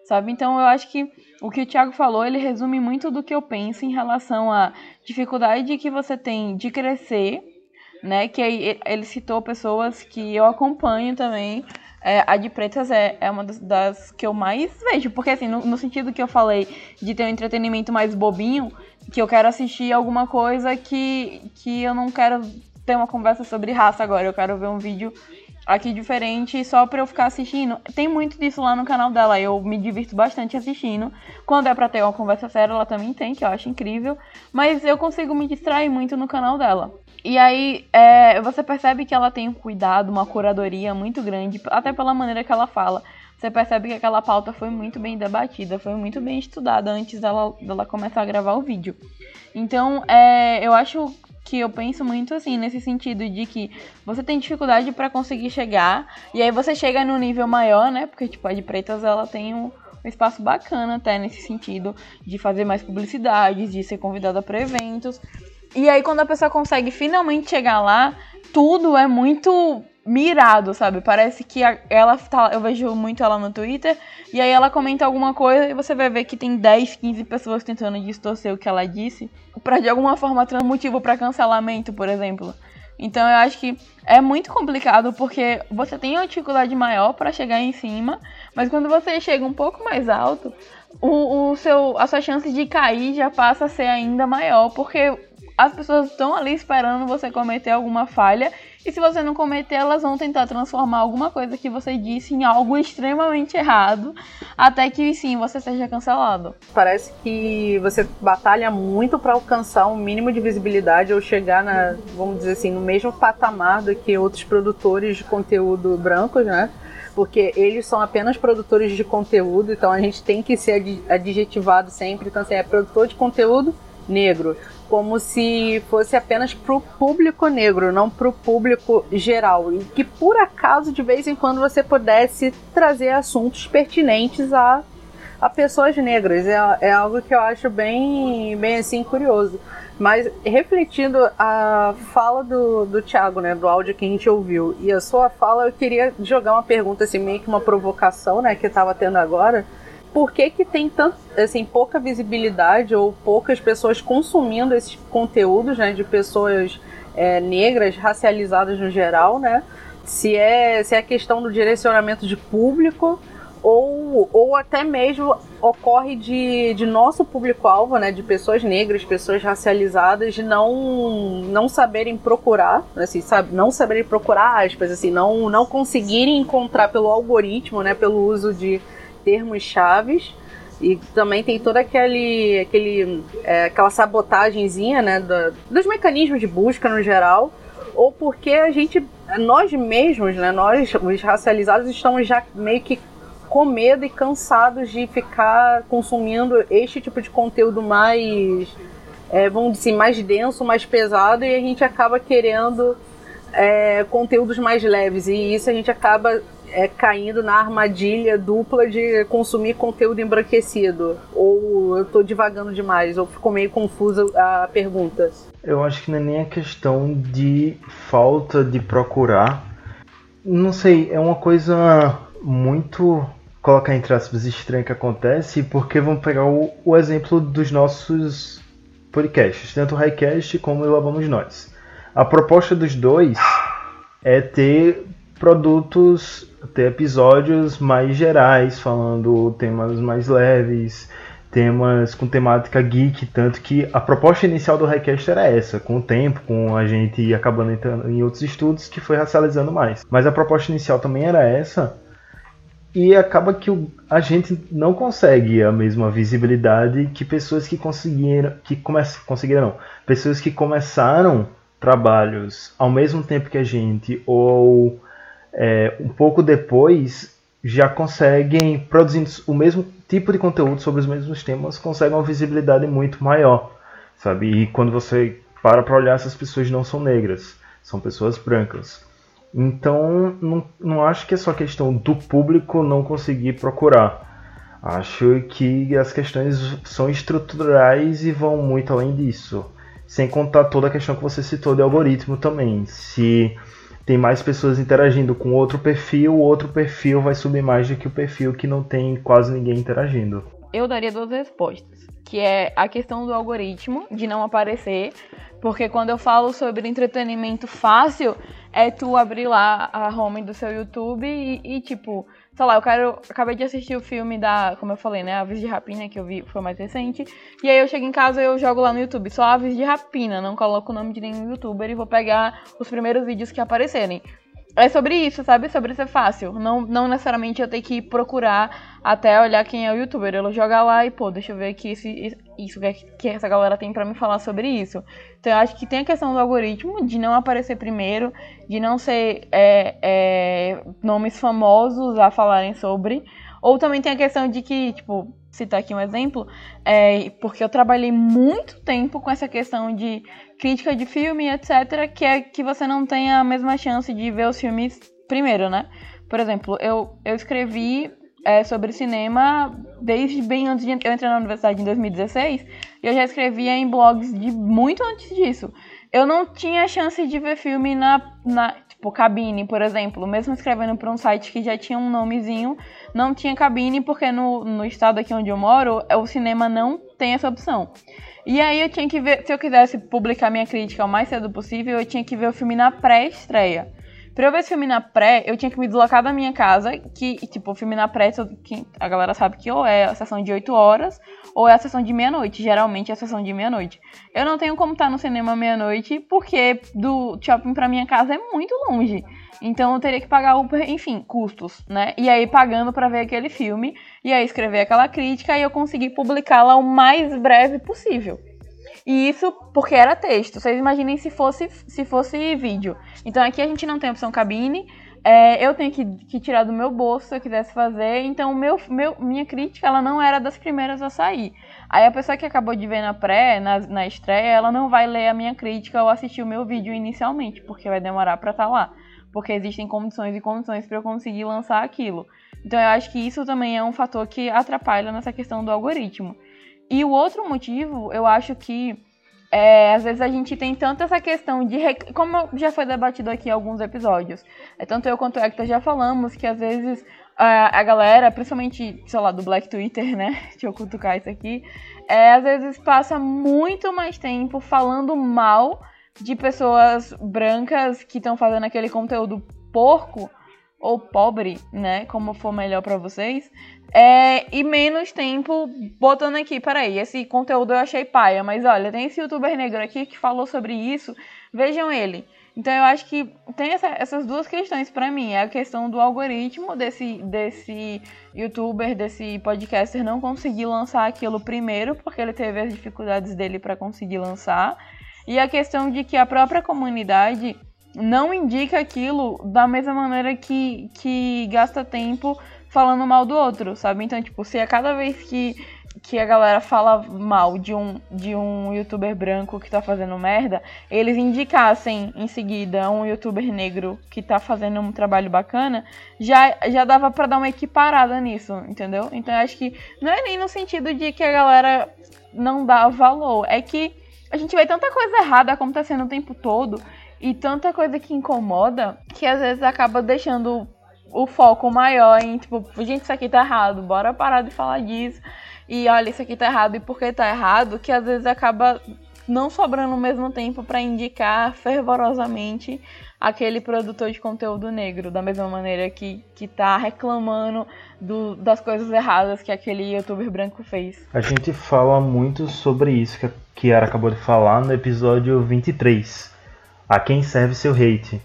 Speaker 2: sabe? Então eu acho que o que o Thiago falou, ele resume muito do que eu penso em relação à dificuldade que você tem de crescer, né? Que ele citou pessoas que eu acompanho também. É, a de Pretas é, é uma das, das, que eu mais vejo, porque assim, no, no sentido que eu falei de ter um entretenimento mais bobinho, que eu quero assistir alguma coisa que, que eu não quero ter uma conversa sobre raça agora, eu quero ver um vídeo aqui diferente só pra eu ficar assistindo. Tem muito disso lá no canal dela, eu me divirto bastante assistindo. Quando é pra ter uma conversa séria, ela também tem, que eu acho incrível. Mas eu consigo me distrair muito no canal dela. E aí, é, você percebe que ela tem um cuidado, uma curadoria muito grande, até pela maneira que ela fala. Você percebe que aquela pauta foi muito bem debatida, foi muito bem estudada antes dela, dela começar a gravar o vídeo. Então, é, eu acho que eu penso muito assim, nesse sentido de que você tem dificuldade para conseguir chegar, e aí você chega no nível maior, né? Porque, tipo, a de pretas ela tem um, um espaço bacana até nesse sentido de fazer mais publicidades, de ser convidada para eventos. E aí, quando a pessoa consegue finalmente chegar lá, tudo é muito mirado, sabe? Parece que ela tá. Eu vejo muito ela no Twitter, e aí ela comenta alguma coisa e você vai ver que tem 10, 15 pessoas tentando distorcer o que ela disse, para de alguma forma ter um motivo para cancelamento, por exemplo. Então eu acho que é muito complicado porque você tem uma dificuldade maior para chegar em cima, mas quando você chega um pouco mais alto, o, o seu, a sua chance de cair já passa a ser ainda maior, porque as pessoas estão ali esperando você cometer alguma falha e se você não cometer, elas vão tentar transformar alguma coisa que você disse em algo extremamente errado, até que sim, você seja cancelado.
Speaker 3: Parece que você batalha muito para alcançar um mínimo de visibilidade ou chegar na, vamos dizer assim, no mesmo patamar do que outros produtores de conteúdo brancos, né? porque eles são apenas produtores de conteúdo, então a gente tem que ser adjetivado sempre. Então, assim, é produtor de conteúdo negro, como se fosse apenas para o público negro, não para o público geral. E que por acaso, de vez em quando, você pudesse trazer assuntos pertinentes a, a pessoas negras. É, é algo que eu acho bem, bem assim, curioso. Mas refletindo a fala do, do Thiago, né, do áudio que a gente ouviu, e a sua fala, eu queria jogar uma pergunta, assim, meio que uma provocação, né, que estava tendo agora por que, que tem tanto, assim, pouca visibilidade ou poucas pessoas consumindo esses conteúdos, né, de pessoas é, negras, racializadas no geral, né? Se é, se é questão do direcionamento de público ou, ou até mesmo ocorre de, de nosso público-alvo, né, de pessoas negras, pessoas racializadas, de não, não saberem procurar, assim, sabe, não saberem procurar aspas, assim, não, não conseguirem encontrar pelo algoritmo, né, pelo uso de termos chaves. E também tem toda aquele, aquele é, aquela sabotagemzinha né, do, dos mecanismos de busca no geral. Ou porque a gente nós mesmos né nós os racializados estamos já meio que com medo e cansados de ficar consumindo este tipo de conteúdo mais é, vamos dizer mais denso mais pesado e a gente acaba querendo é, conteúdos mais leves. E isso a gente acaba é, caindo na armadilha dupla de consumir conteúdo embranquecido? Ou eu estou divagando demais? Ou ficou meio confusa a pergunta?
Speaker 1: Eu acho que não é nem a questão de falta de procurar. Não sei, é uma coisa muito colocar entre aspas estranha que acontece, porque vamos pegar o, o exemplo dos nossos podcasts, tanto o Highcast como o Lá Nós. A proposta dos dois é ter produtos, ter episódios mais gerais, falando temas mais leves, temas com temática geek, tanto que a proposta inicial do Highcast era essa, com o tempo, com a gente acabando entrando em outros estudos que foi racializando mais. Mas a proposta inicial também era essa, e acaba que o, a gente não consegue a mesma visibilidade que pessoas que conseguiram, que come, conseguiram não, pessoas que começaram trabalhos ao mesmo tempo que a gente ou é, um pouco depois já conseguem, produzindo o mesmo tipo de conteúdo sobre os mesmos temas, conseguem uma visibilidade muito maior, sabe? E quando você para para olhar, essas pessoas não são negras, são pessoas brancas. Então, não, não acho que é só questão do público não conseguir procurar. Acho que as questões são estruturais e vão muito além disso. Sem contar toda a questão que você citou de algoritmo também. Se tem mais pessoas interagindo com outro perfil, o outro perfil vai subir mais do que o perfil que não tem quase ninguém interagindo.
Speaker 2: Eu daria duas respostas, que é a questão do algoritmo de não aparecer, porque quando eu falo sobre entretenimento fácil, é tu abrir lá a home do seu YouTube e, e tipo, sei lá, eu quero. Acabei de assistir o filme da. Como eu falei, né? Aves de Rapina, que eu vi, foi mais recente. E aí eu chego em casa e eu jogo lá no YouTube, só Aves de Rapina, não coloco o nome de nenhum youtuber e vou pegar os primeiros vídeos que aparecerem. É sobre isso, sabe? Sobre ser fácil. Não, não necessariamente eu ter que procurar até olhar quem é o youtuber. Eu jogar lá e, pô, deixa eu ver aqui esse, isso que essa galera tem para me falar sobre isso. Então eu acho que tem a questão do algoritmo, de não aparecer primeiro, de não ser é, é, nomes famosos a falarem sobre. Ou também tem a questão de que, tipo, citar aqui um exemplo, é, porque eu trabalhei muito tempo com essa questão de crítica de filme, etc., que é que você não tem a mesma chance de ver os filmes primeiro, né? Por exemplo, eu, eu escrevi é, sobre cinema desde bem antes de eu entrar na universidade em 2016, e eu já escrevia em blogs de muito antes disso. Eu não tinha chance de ver filme na, na tipo, cabine, por exemplo, mesmo escrevendo para um site que já tinha um nomezinho, não tinha cabine, porque no, no estado aqui onde eu moro, o cinema não tem essa opção. E aí eu tinha que ver, se eu quisesse publicar minha crítica o mais cedo possível, eu tinha que ver o filme na pré-estreia. Pra eu ver esse filme na pré, eu tinha que me deslocar da minha casa, que, tipo, o filme na pré, a galera sabe que ou é a sessão de 8 horas, ou é a sessão de meia-noite. Geralmente é a sessão de meia-noite. Eu não tenho como estar no cinema meia-noite, porque do shopping pra minha casa é muito longe. Então eu teria que pagar, enfim, custos, né? E aí pagando para ver aquele filme, e aí escrever aquela crítica, e eu consegui publicá-la o mais breve possível. E isso porque era texto. Vocês imaginem se fosse, se fosse vídeo. Então aqui a gente não tem opção cabine. É, eu tenho que, que, tirar do meu bolso se eu quisesse fazer. Então meu, meu, minha crítica ela não era das primeiras a sair. Aí a pessoa que acabou de ver na pré, na, na estreia, ela não vai ler a minha crítica ou assistir o meu vídeo inicialmente, porque vai demorar para estar tá lá. Porque existem condições e condições para eu conseguir lançar aquilo. Então eu acho que isso também é um fator que atrapalha nessa questão do algoritmo. E o outro motivo, eu acho que é, às vezes a gente tem tanto essa questão de. Como já foi debatido aqui em alguns episódios, é, tanto eu quanto o Hector já falamos que às vezes a, a galera, principalmente, sei lá, do Black Twitter, né? Deixa eu cutucar isso aqui, é, às vezes passa muito mais tempo falando mal de pessoas brancas que estão fazendo aquele conteúdo porco ou pobre, né? Como for melhor para vocês. É, e menos tempo botando aqui, peraí, esse conteúdo eu achei paia, mas olha, tem esse youtuber negro aqui que falou sobre isso, vejam ele. Então eu acho que tem essa, essas duas questões para mim. É a questão do algoritmo desse, desse youtuber, desse podcaster não conseguir lançar aquilo primeiro, porque ele teve as dificuldades dele para conseguir lançar. E a questão de que a própria comunidade não indica aquilo da mesma maneira que, que gasta tempo falando mal do outro, sabe? Então, tipo, se a cada vez que, que a galera fala mal de um, de um youtuber branco que tá fazendo merda, eles indicassem em seguida um youtuber negro que tá fazendo um trabalho bacana, já, já dava para dar uma equiparada nisso, entendeu? Então, acho que não é nem no sentido de que a galera não dá valor, é que a gente vê tanta coisa errada acontecendo o tempo todo e tanta coisa que incomoda que às vezes acaba deixando o foco maior em, tipo, gente, isso aqui tá errado, bora parar de falar disso. E olha, isso aqui tá errado e por que tá errado, que às vezes acaba não sobrando o mesmo tempo para indicar fervorosamente aquele produtor de conteúdo negro, da mesma maneira que, que tá reclamando do, das coisas erradas que aquele youtuber branco fez.
Speaker 1: A gente fala muito sobre isso que a Kiara acabou de falar no episódio 23 a quem serve seu hate.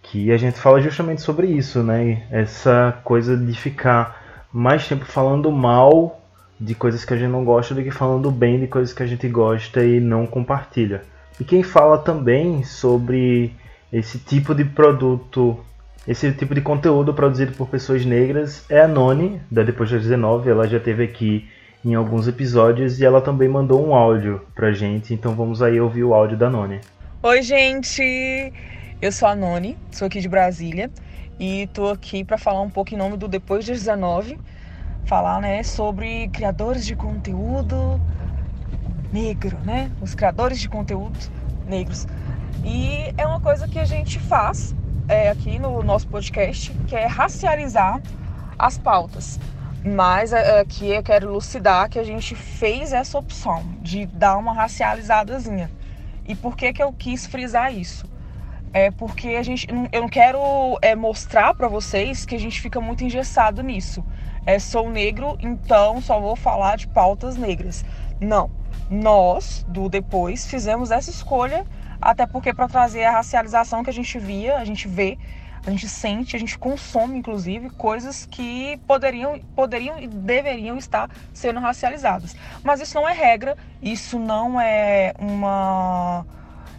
Speaker 1: Que a gente fala justamente sobre isso, né? Essa coisa de ficar mais tempo falando mal de coisas que a gente não gosta do que falando bem de coisas que a gente gosta e não compartilha. E quem fala também sobre esse tipo de produto, esse tipo de conteúdo produzido por pessoas negras é a Noni, da Depois das 19. Ela já teve aqui em alguns episódios e ela também mandou um áudio pra gente, então vamos aí ouvir o áudio da Noni.
Speaker 5: Oi, gente! Eu sou a Noni, sou aqui de Brasília e tô aqui para falar um pouco em nome do Depois de 19, falar, né, sobre criadores de conteúdo negro, né? Os criadores de conteúdo negros. E é uma coisa que a gente faz é, aqui no nosso podcast, que é racializar as pautas. Mas é, aqui eu quero elucidar que a gente fez essa opção de dar uma racializadazinha. E por que, que eu quis frisar isso? É porque a gente, eu não quero é, mostrar para vocês que a gente fica muito engessado nisso. É, sou negro, então só vou falar de pautas negras. Não. Nós, do depois, fizemos essa escolha, até porque para trazer a racialização que a gente via, a gente vê a gente sente, a gente consome, inclusive, coisas que poderiam, poderiam e deveriam estar sendo racializadas. Mas isso não é regra, isso não é uma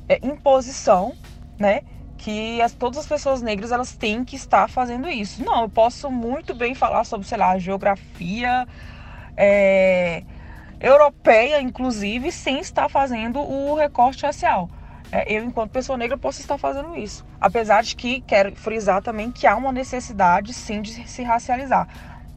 Speaker 5: é, imposição, né? Que as, todas as pessoas negras elas têm que estar fazendo isso. Não, eu posso muito bem falar sobre, sei lá, geografia é, europeia, inclusive, sem estar fazendo o recorte racial eu, enquanto pessoa negra, posso estar fazendo isso. Apesar de que quero frisar também que há uma necessidade, sim, de se racializar.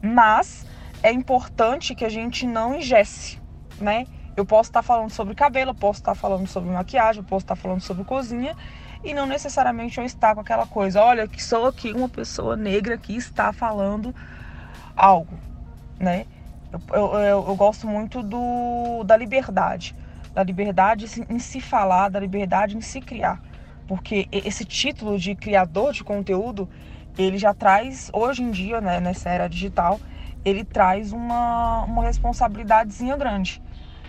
Speaker 5: Mas é importante que a gente não ingesse, né? Eu posso estar falando sobre cabelo, posso estar falando sobre maquiagem, posso estar falando sobre cozinha e não necessariamente eu estar com aquela coisa, olha, que sou aqui uma pessoa negra que está falando algo, né? Eu, eu, eu gosto muito do, da liberdade da liberdade em se falar, da liberdade em se criar. Porque esse título de criador de conteúdo, ele já traz, hoje em dia, né, nessa era digital, ele traz uma, uma responsabilidadezinha grande.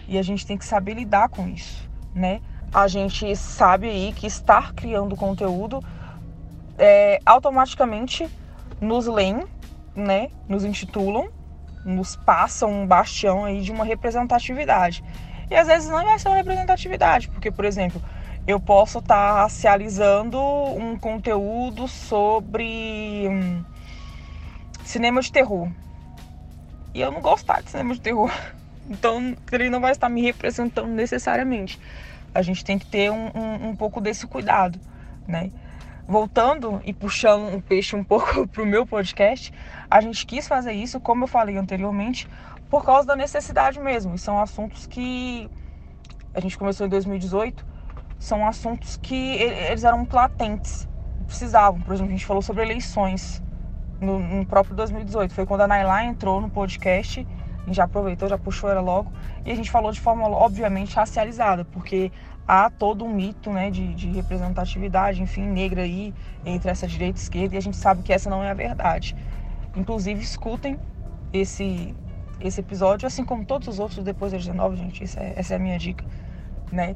Speaker 5: E a gente tem que saber lidar com isso, né? A gente sabe aí que estar criando conteúdo é, automaticamente nos leem, né? Nos intitulam, nos passam um bastião aí de uma representatividade. E às vezes não vai ser uma representatividade, porque, por exemplo, eu posso estar tá racializando um conteúdo sobre hum, cinema de terror. E eu não gostar de cinema de terror. Então ele não vai estar me representando necessariamente. A gente tem que ter um, um, um pouco desse cuidado, né? Voltando e puxando um peixe um pouco para o meu podcast, a gente quis fazer isso, como eu falei anteriormente, por causa da necessidade mesmo. E são assuntos que a gente começou em 2018, são assuntos que eles eram platentes, precisavam. Por exemplo, a gente falou sobre eleições no, no próprio 2018. Foi quando a Nailá entrou no podcast, a gente já aproveitou, já puxou ela logo, e a gente falou de forma, obviamente, racializada, porque há todo um mito né, de, de representatividade, enfim, negra aí, entre essa direita e esquerda, e a gente sabe que essa não é a verdade. Inclusive, escutem esse esse episódio, assim como todos os outros depois das 19, gente. É, essa é a minha dica, né?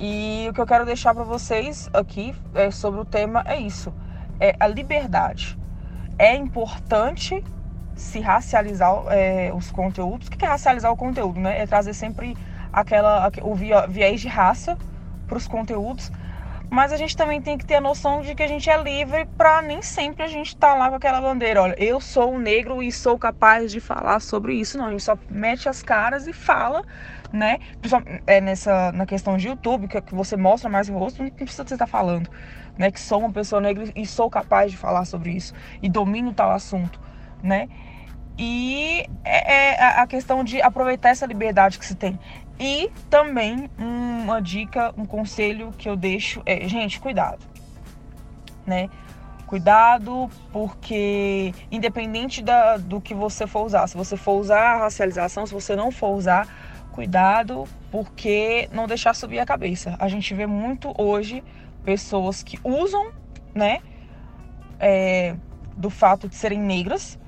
Speaker 5: E o que eu quero deixar para vocês aqui é, sobre o tema é isso: é a liberdade. É importante se racializar é, os conteúdos. O que é racializar o conteúdo, né? É trazer sempre aquela o viés de raça para os conteúdos mas a gente também tem que ter a noção de que a gente é livre para nem sempre a gente tá lá com aquela bandeira, olha, eu sou negro e sou capaz de falar sobre isso. Não, a gente só mete as caras e fala, né? É nessa na questão de YouTube, que, que você mostra mais o rosto, não precisa você estar tá falando, né, que sou uma pessoa negra e sou capaz de falar sobre isso e domino tal assunto, né? E é, é a questão de aproveitar essa liberdade que se tem. E também uma dica, um conselho que eu deixo é, gente, cuidado, né? Cuidado, porque independente da, do que você for usar, se você for usar a racialização, se você não for usar, cuidado, porque não deixar subir a cabeça. A gente vê muito hoje pessoas que usam, né, é, do fato de serem negras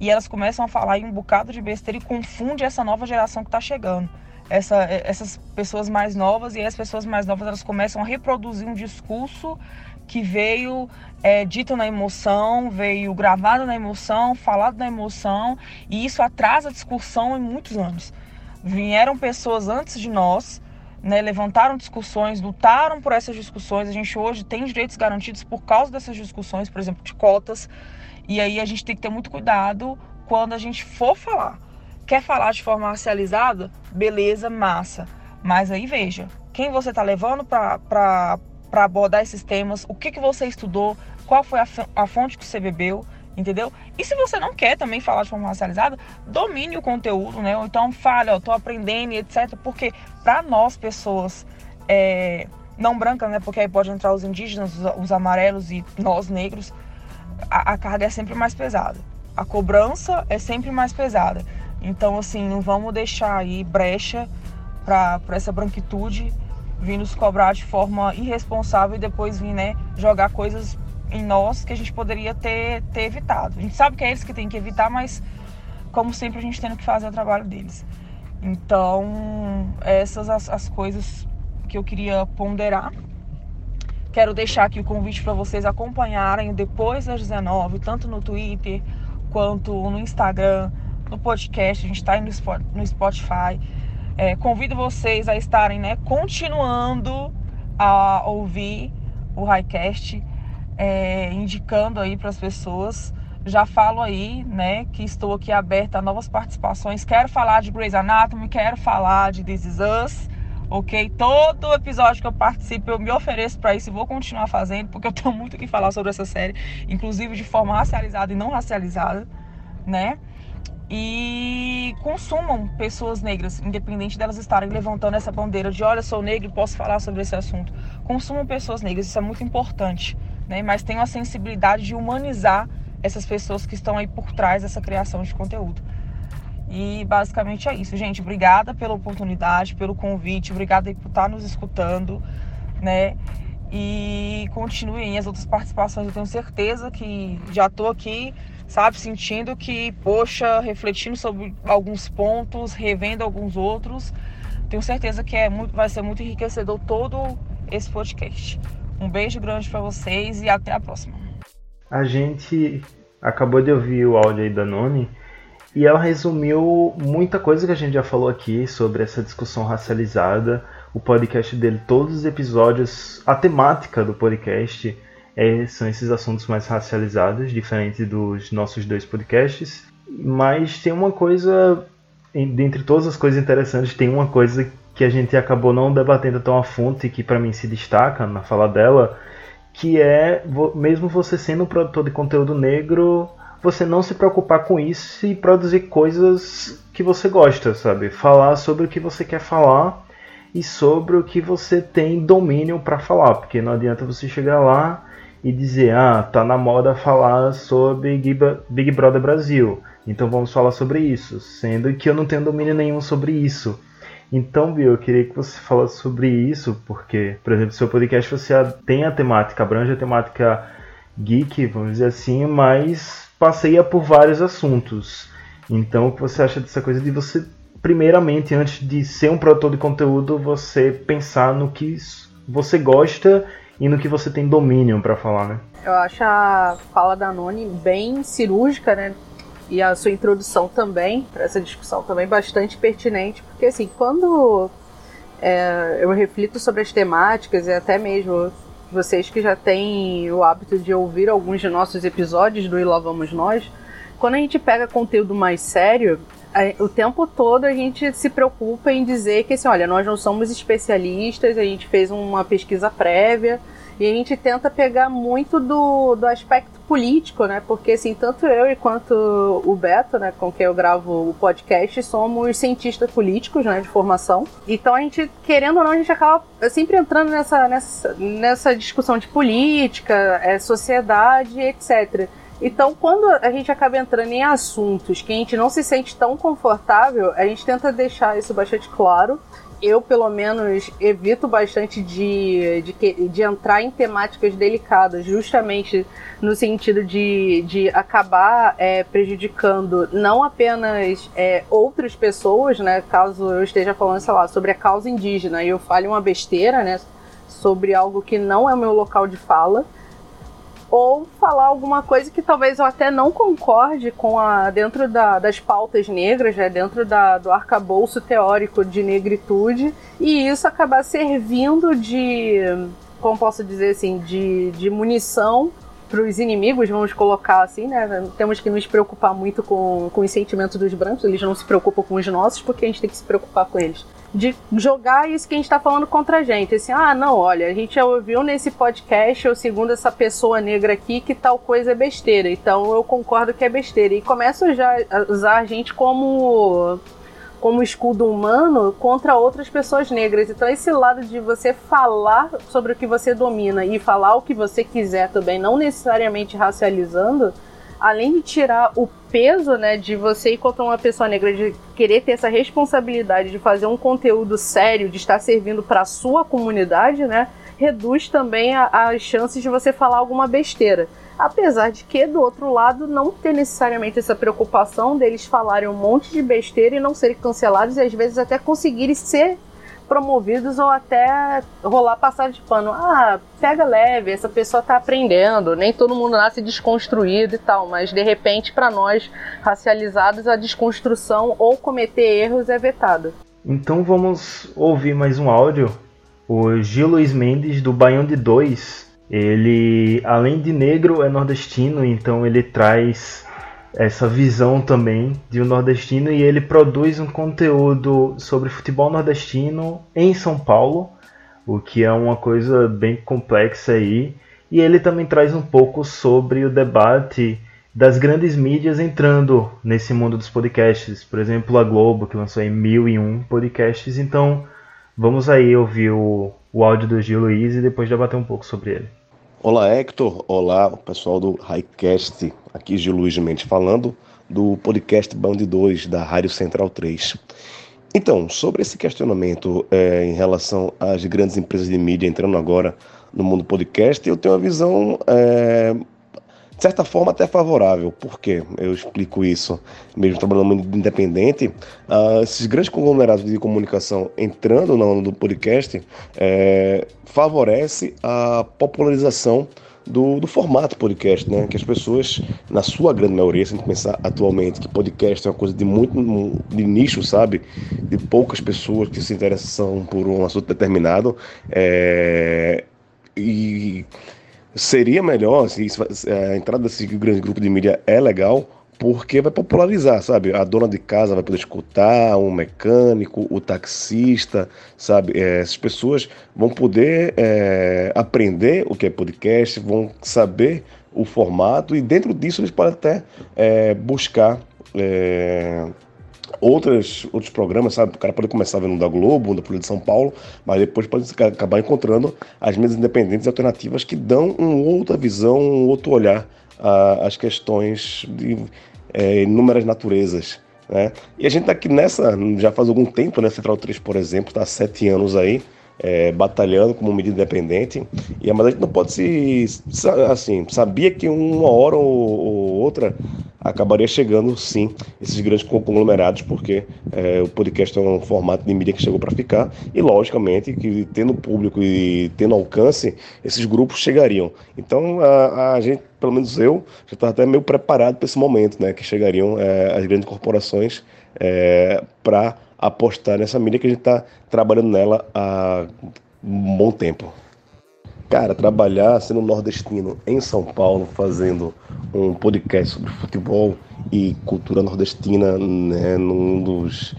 Speaker 5: e elas começam a falar em um bocado de besteira e confunde essa nova geração que está chegando essa, essas pessoas mais novas e as pessoas mais novas elas começam a reproduzir um discurso que veio é, dito na emoção, veio gravado na emoção, falado na emoção, e isso atrasa a discussão em muitos anos. Vieram pessoas antes de nós, né, levantaram discussões, lutaram por essas discussões. A gente hoje tem direitos garantidos por causa dessas discussões, por exemplo, de cotas. E aí a gente tem que ter muito cuidado quando a gente for falar. Quer falar de forma racializada? Beleza, massa. Mas aí veja, quem você está levando para abordar esses temas, o que, que você estudou, qual foi a, a fonte que você bebeu, entendeu? E se você não quer também falar de forma racializada, domine o conteúdo, né? Ou então fale, ó, tô aprendendo e etc. Porque para nós, pessoas é, não branca, né? Porque aí pode entrar os indígenas, os, os amarelos e nós negros. A, a, carga é sempre mais pesada. A cobrança é sempre mais pesada. Então, assim, não vamos deixar aí brecha para essa branquitude vir nos cobrar de forma irresponsável e depois vir, né, jogar coisas em nós que a gente poderia ter, ter evitado. A gente sabe que é eles que tem que evitar, mas como sempre a gente tendo que fazer o trabalho deles. Então, essas as, as coisas que eu queria ponderar. Quero deixar aqui o convite para vocês acompanharem depois das 19, tanto no Twitter quanto no Instagram, no podcast. A gente está no Spotify. É, convido vocês a estarem né, continuando a ouvir o Highcast, é, indicando aí para as pessoas. Já falo aí, né, que estou aqui aberta a novas participações. Quero falar de Grey's Anatomy, quero falar de This Is Us ok? Todo episódio que eu participo eu me ofereço para isso e vou continuar fazendo, porque eu tenho muito o que falar sobre essa série, inclusive de forma racializada e não racializada, né? E consumam pessoas negras, independente delas estarem levantando essa bandeira de olha, sou negro e posso falar sobre esse assunto. Consumam pessoas negras, isso é muito importante, né? Mas tenham a sensibilidade de humanizar essas pessoas que estão aí por trás dessa criação de conteúdo. E basicamente é isso, gente. Obrigada pela oportunidade, pelo convite, obrigada por estar nos escutando, né? E continuem as outras participações. Eu tenho certeza que já estou aqui, sabe, sentindo que, poxa, refletindo sobre alguns pontos, revendo alguns outros. Tenho certeza que é muito, vai ser muito enriquecedor todo esse podcast. Um beijo grande para vocês e até a próxima.
Speaker 1: A gente acabou de ouvir o áudio aí da Noni e ela resumiu muita coisa que a gente já falou aqui sobre essa discussão racializada. O podcast dele, todos os episódios, a temática do podcast é, são esses assuntos mais racializados, diferente dos nossos dois podcasts. Mas tem uma coisa, dentre todas as coisas interessantes, tem uma coisa que a gente acabou não debatendo tão a fundo e que para mim se destaca na fala dela, que é mesmo você sendo um produtor de conteúdo negro, você não se preocupar com isso e produzir coisas que você gosta, sabe? Falar sobre o que você quer falar e sobre o que você tem domínio para falar, porque não adianta você chegar lá e dizer, ah, tá na moda falar sobre Big Brother Brasil, então vamos falar sobre isso, sendo que eu não tenho domínio nenhum sobre isso. Então, Bill, eu queria que você falasse sobre isso, porque, por exemplo, seu podcast você tem a temática, abrange a temática geek, vamos dizer assim, mas passeia por vários assuntos. Então, o que você acha dessa coisa de você, primeiramente, antes de ser um produtor de conteúdo, você pensar no que você gosta e no que você tem domínio para falar, né?
Speaker 3: Eu acho a fala da Noni bem cirúrgica, né? E a sua introdução também, para essa discussão também, bastante pertinente, porque assim, quando é, eu reflito sobre as temáticas e até mesmo vocês que já têm o hábito de ouvir alguns de nossos episódios do E Lá Vamos Nós, quando a gente pega conteúdo mais sério, o tempo todo a gente se preocupa em dizer que assim, olha, nós não somos especialistas, a gente fez uma pesquisa prévia e a gente tenta pegar muito do, do aspecto político, né? Porque assim, tanto eu quanto o Beto, né, com quem eu gravo o podcast, somos cientistas políticos, né, de formação. Então a gente, querendo ou não, a gente acaba sempre entrando nessa, nessa, nessa discussão de política, é, sociedade, etc. Então, quando a gente acaba entrando em assuntos que a gente não se sente tão confortável, a gente tenta deixar isso bastante claro eu, pelo menos, evito bastante de, de, de, entrar em temáticas delicadas, justamente no sentido de, de acabar é, prejudicando não apenas é, outras pessoas, né? Caso eu esteja falando, sei lá, sobre a causa indígena e eu fale uma besteira, né? Sobre algo que não é o meu local de fala ou falar alguma coisa que talvez eu até não concorde com a dentro da, das pautas negras, né, dentro da, do arcabouço teórico de negritude, e isso acabar servindo de, como posso dizer assim, de, de munição para os inimigos, vamos colocar assim, né? Temos que nos preocupar muito com, com os sentimentos dos brancos, eles não se preocupam com os nossos, porque a gente tem que se preocupar com eles de jogar isso que a gente está falando contra a gente. Assim, ah, não, olha, a gente já ouviu nesse podcast, ou segundo essa pessoa negra aqui, que tal coisa é besteira. Então eu concordo que é besteira. E começam já a usar a gente como como escudo humano contra outras pessoas negras. Então esse lado de você falar sobre o que você domina e falar o que você quiser também, não necessariamente racializando, além de tirar o peso, né, de você contra uma pessoa negra, de querer ter essa responsabilidade de fazer um conteúdo sério, de estar servindo para a sua comunidade, né, reduz também as chances de você falar alguma besteira. Apesar de que, do outro lado, não ter necessariamente essa preocupação deles falarem um monte de besteira e não serem cancelados e às vezes até conseguirem ser promovidos ou até rolar passar de pano. Ah, pega leve, essa pessoa tá aprendendo, nem todo mundo nasce desconstruído e tal, mas de repente para nós racializados a desconstrução ou cometer erros é vetado.
Speaker 1: Então vamos ouvir mais um áudio. O Gil Luiz Mendes do Baião de Dois, ele além de negro é nordestino, então ele traz essa visão também de um nordestino e ele produz um conteúdo sobre futebol nordestino em São Paulo, o que é uma coisa bem complexa aí. E ele também traz um pouco sobre o debate das grandes mídias entrando nesse mundo dos podcasts. Por exemplo, a Globo, que lançou em 1001 podcasts. Então, vamos aí ouvir o, o áudio do Gil Luiz e depois debater um pouco sobre ele.
Speaker 6: Olá, Hector. Olá, pessoal do Highcast. Aqui Gil Luiz Mendes falando do podcast Band 2 da Rádio Central 3. Então, sobre esse questionamento é, em relação às grandes empresas de mídia entrando agora no mundo podcast, eu tenho uma visão é, de certa forma até favorável. Por quê? Eu explico isso. Mesmo trabalhando mundo independente, uh, esses grandes conglomerados de comunicação entrando no, no podcast é, favorece a popularização do, do, formato podcast, né? Que as pessoas, na sua grande maioria, se a gente pensar atualmente que podcast é uma coisa de muito de nicho, sabe? De poucas pessoas que se interessam por um assunto determinado. É, e seria melhor, assim, a entrada desse grande grupo de mídia é legal, porque vai popularizar, sabe? A dona de casa vai poder escutar, um mecânico, o taxista, sabe? É, essas pessoas vão poder é, aprender o que é podcast, vão saber o formato e dentro disso eles podem até é, buscar outras, outros programas, sabe? O cara pode começar vendo da Globo, da Folha de São Paulo, mas depois pode acabar encontrando as mesas independentes e alternativas que dão uma outra visão, um outro olhar às questões de é, inúmeras naturezas. Né? E a gente está aqui nessa, já faz algum tempo, né? Central 3, por exemplo, está há sete anos aí, é, batalhando como medida independente. E mas a gente não pode se assim sabia que uma hora ou, ou outra acabaria chegando sim esses grandes conglomerados, porque é, o podcast é um formato de mídia que chegou para ficar e logicamente que tendo público e tendo alcance esses grupos chegariam. Então a, a gente, pelo menos eu, já estava até meio preparado para esse momento, né, que chegariam é, as grandes corporações é, para apostar nessa mídia que a gente está trabalhando nela há um bom tempo. Cara, trabalhar sendo nordestino em São Paulo, fazendo um podcast sobre futebol e cultura nordestina, né, num dos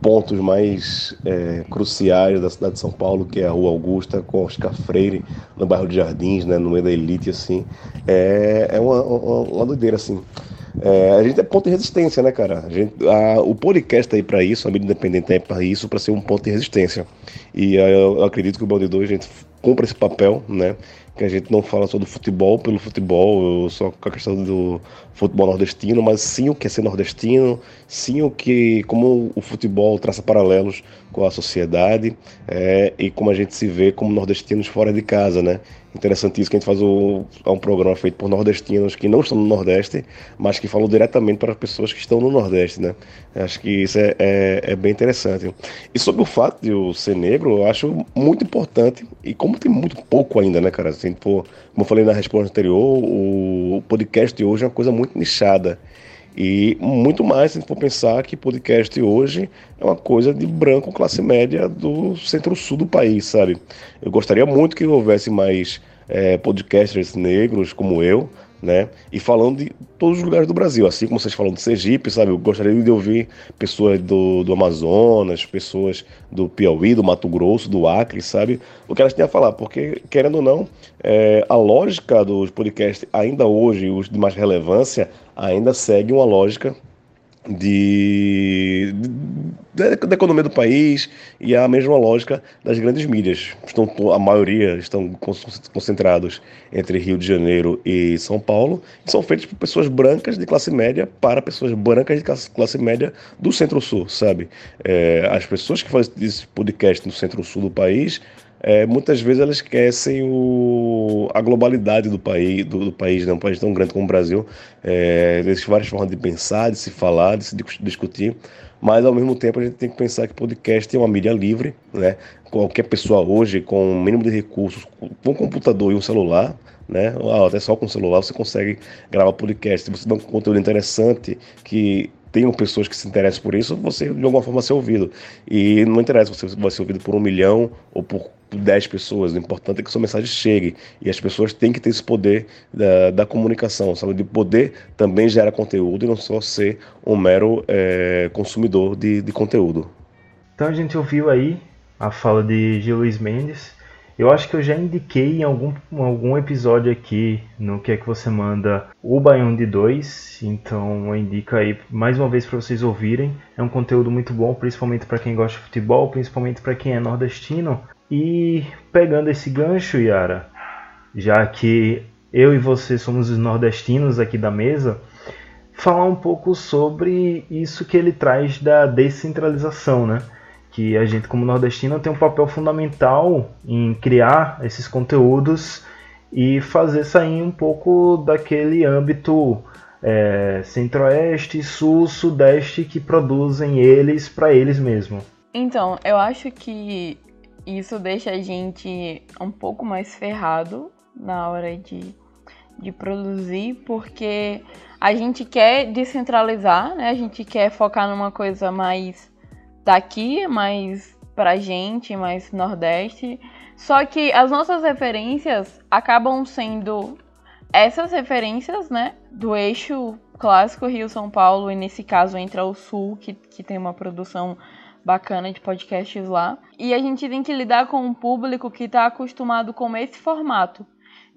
Speaker 6: pontos mais é, cruciais da cidade de São Paulo, que é a Rua Augusta, com Oscar Freire, no bairro de Jardins, né, no meio da elite, assim, é, é uma, uma, uma doideira, assim. É, a gente é ponto de resistência, né, cara? A gente, a, o podcast aí para isso, a mídia independente é para isso, para ser um ponto de resistência. E eu, eu acredito que o Balde 2 a gente cumpre esse papel, né? Que a gente não fala só do futebol pelo futebol, só com a questão do futebol nordestino, mas sim o que é ser nordestino, sim o que, como o futebol traça paralelos com a sociedade é, e como a gente se vê como nordestinos fora de casa, né? Interessante isso que a gente faz o, é um programa feito por nordestinos que não estão no Nordeste, mas que falam diretamente para as pessoas que estão no Nordeste, né? Acho que isso é, é, é, bem interessante. E sobre o fato de eu ser negro, eu acho muito importante, e como tem muito pouco ainda, né, cara? For, como eu falei na resposta anterior, o podcast de hoje é uma coisa muito nichada. E muito mais se for pensar que podcast hoje é uma coisa de branco classe média do centro-sul do país, sabe? Eu gostaria muito que houvesse mais é, podcasters negros como eu, né? E falando de todos os lugares do Brasil, assim como vocês falam de Sergipe, sabe? Eu gostaria de ouvir pessoas do, do Amazonas, pessoas do Piauí, do Mato Grosso, do Acre, sabe? O que elas têm a falar, porque, querendo ou não, é, a lógica dos podcasts, ainda hoje, os de mais relevância, ainda segue uma lógica de, de, da economia do país e a mesma lógica das grandes mídias. Estão, a maioria estão concentrados entre Rio de Janeiro e São Paulo e são feitos por pessoas brancas de classe média para pessoas brancas de classe média do Centro-Sul, sabe? É, as pessoas que fazem esse podcast no Centro-Sul do país é, muitas vezes elas esquecem o, a globalidade do país, do, do, país, né? um país tão grande como o Brasil. É, existem várias formas de pensar, de se falar, de se discutir, mas ao mesmo tempo a gente tem que pensar que podcast é uma mídia livre, né? Qualquer pessoa hoje, com o um mínimo de recursos, com um computador e um celular, né? Até só com o celular você consegue gravar podcast. Se você dá um conteúdo interessante que tenham pessoas que se interessam por isso, você de alguma forma ser ouvido. E não interessa se você vai ser ouvido por um milhão ou por 10 pessoas. O importante é que sua mensagem chegue. E as pessoas têm que ter esse poder da, da comunicação, sabe? De poder também gerar conteúdo e não só ser um mero é, consumidor de, de conteúdo.
Speaker 1: Então a gente ouviu aí a fala de Gil Luiz Mendes. Eu acho que eu já indiquei em algum, algum episódio aqui no que é que você manda o Baião de 2, então eu indico aí mais uma vez para vocês ouvirem. É um conteúdo muito bom, principalmente para quem gosta de futebol, principalmente para quem é nordestino. E pegando esse gancho, Yara, já que eu e você somos os nordestinos aqui da mesa, falar um pouco sobre isso que ele traz da descentralização, né? que a gente, como nordestino, tem um papel fundamental em criar esses conteúdos e fazer sair um pouco daquele âmbito é, centro-oeste, sul, sudeste que produzem eles para eles mesmos.
Speaker 2: Então, eu acho que isso deixa a gente um pouco mais ferrado na hora de, de produzir, porque a gente quer descentralizar, né? A gente quer focar numa coisa mais daqui, mais pra gente, mais nordeste. Só que as nossas referências acabam sendo essas referências, né, do eixo clássico Rio-São Paulo, e nesse caso entra o Sul, que, que tem uma produção bacana de podcasts lá. E a gente tem que lidar com um público que está acostumado com esse formato.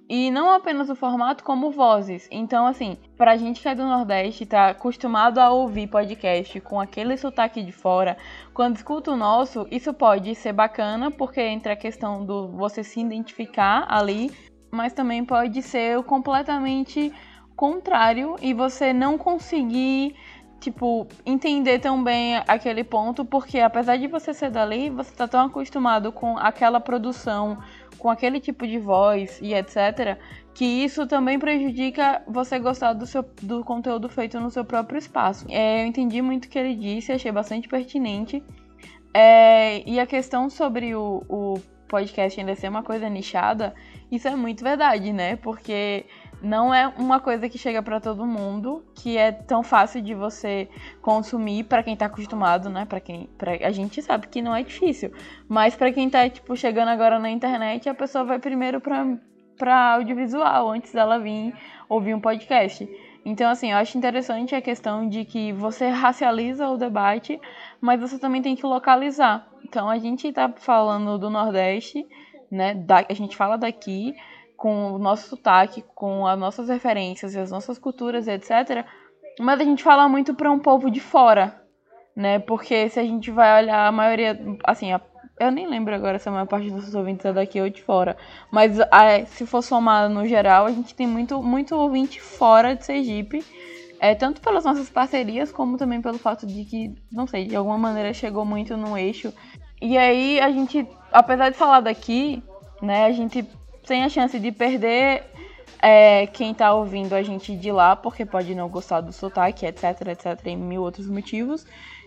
Speaker 2: E não apenas o formato, como vozes. Então, assim, pra gente que é do Nordeste, tá acostumado a ouvir podcast com aquele sotaque de fora, quando escuta o nosso, isso pode ser bacana, porque entra a questão do você se identificar ali, mas também pode ser completamente contrário e você não conseguir tipo, entender tão bem aquele ponto, porque apesar de você ser dali, você tá tão acostumado com aquela produção, com aquele tipo de voz e etc, que isso também prejudica você gostar do, seu, do conteúdo feito no seu próprio espaço. É, eu entendi muito o que ele disse, achei bastante pertinente. É, e a questão sobre o, o podcast ainda ser uma coisa nichada, isso é muito verdade, né? Porque não é uma coisa que chega para todo mundo, que é tão fácil de você consumir para quem tá acostumado, né? Para quem pra, a gente sabe que não é difícil, mas para quem tá tipo chegando agora na internet, a pessoa vai primeiro para para audiovisual antes dela vir ouvir um podcast. Então, assim, eu acho interessante a questão de que você racializa o debate, mas você também tem que localizar. Então, a gente está falando do Nordeste, né? Da, a gente fala daqui, com o nosso sotaque, com as nossas referências e as nossas culturas, etc. Mas a gente fala muito para um povo de fora, né? Porque se a gente vai olhar a maioria, assim, a, eu nem lembro agora se a maior parte dos ouvintes é daqui ou de fora, mas a, se for somado no geral, a gente tem muito, muito ouvinte fora de Sergipe. É, tanto pelas nossas parcerias, como também pelo fato de que, não sei, de alguma maneira chegou muito no eixo. E aí a gente, apesar de falar daqui, né, a gente tem a chance de perder é, quem tá ouvindo a gente de lá, porque pode não gostar do sotaque, etc, etc, e mil outros motivos.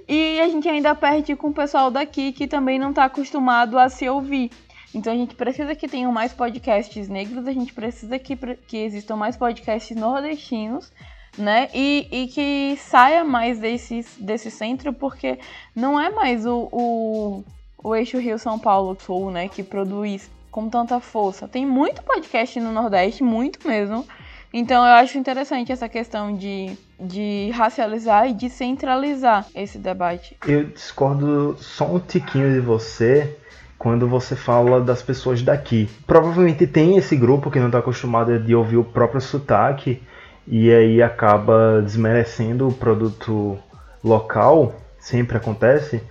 Speaker 2: E a gente ainda perde com o pessoal daqui que também não tá acostumado a se ouvir. Então a gente precisa que tenham mais podcasts negros, a gente precisa que, que existam mais podcasts nordestinos, né? E, e que saia mais desse, desse centro, porque não é mais o, o, o eixo Rio-São Paulo-Sul, né? Que produz com tanta força. Tem muito podcast no Nordeste, muito mesmo. Então eu acho interessante essa questão de, de racializar e de centralizar esse debate.
Speaker 1: Eu discordo só um tiquinho de você quando você fala das pessoas daqui. Provavelmente tem esse grupo que não está acostumado de ouvir o próprio sotaque e aí acaba desmerecendo o produto local, sempre acontece,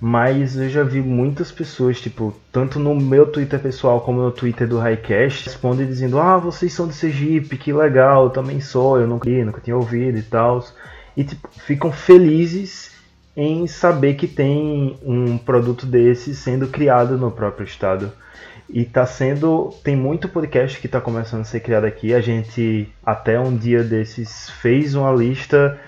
Speaker 1: mas eu já vi muitas pessoas, tipo, tanto no meu Twitter pessoal como no Twitter do Highcast, respondem dizendo: Ah, vocês são de Sergipe, que legal, eu também sou, eu nunca, nunca tinha ouvido e tal. E tipo, ficam felizes em saber que tem um produto desse sendo criado no próprio estado. E tá sendo. Tem muito podcast que tá começando a ser criado aqui. A gente, até um dia desses, fez uma lista.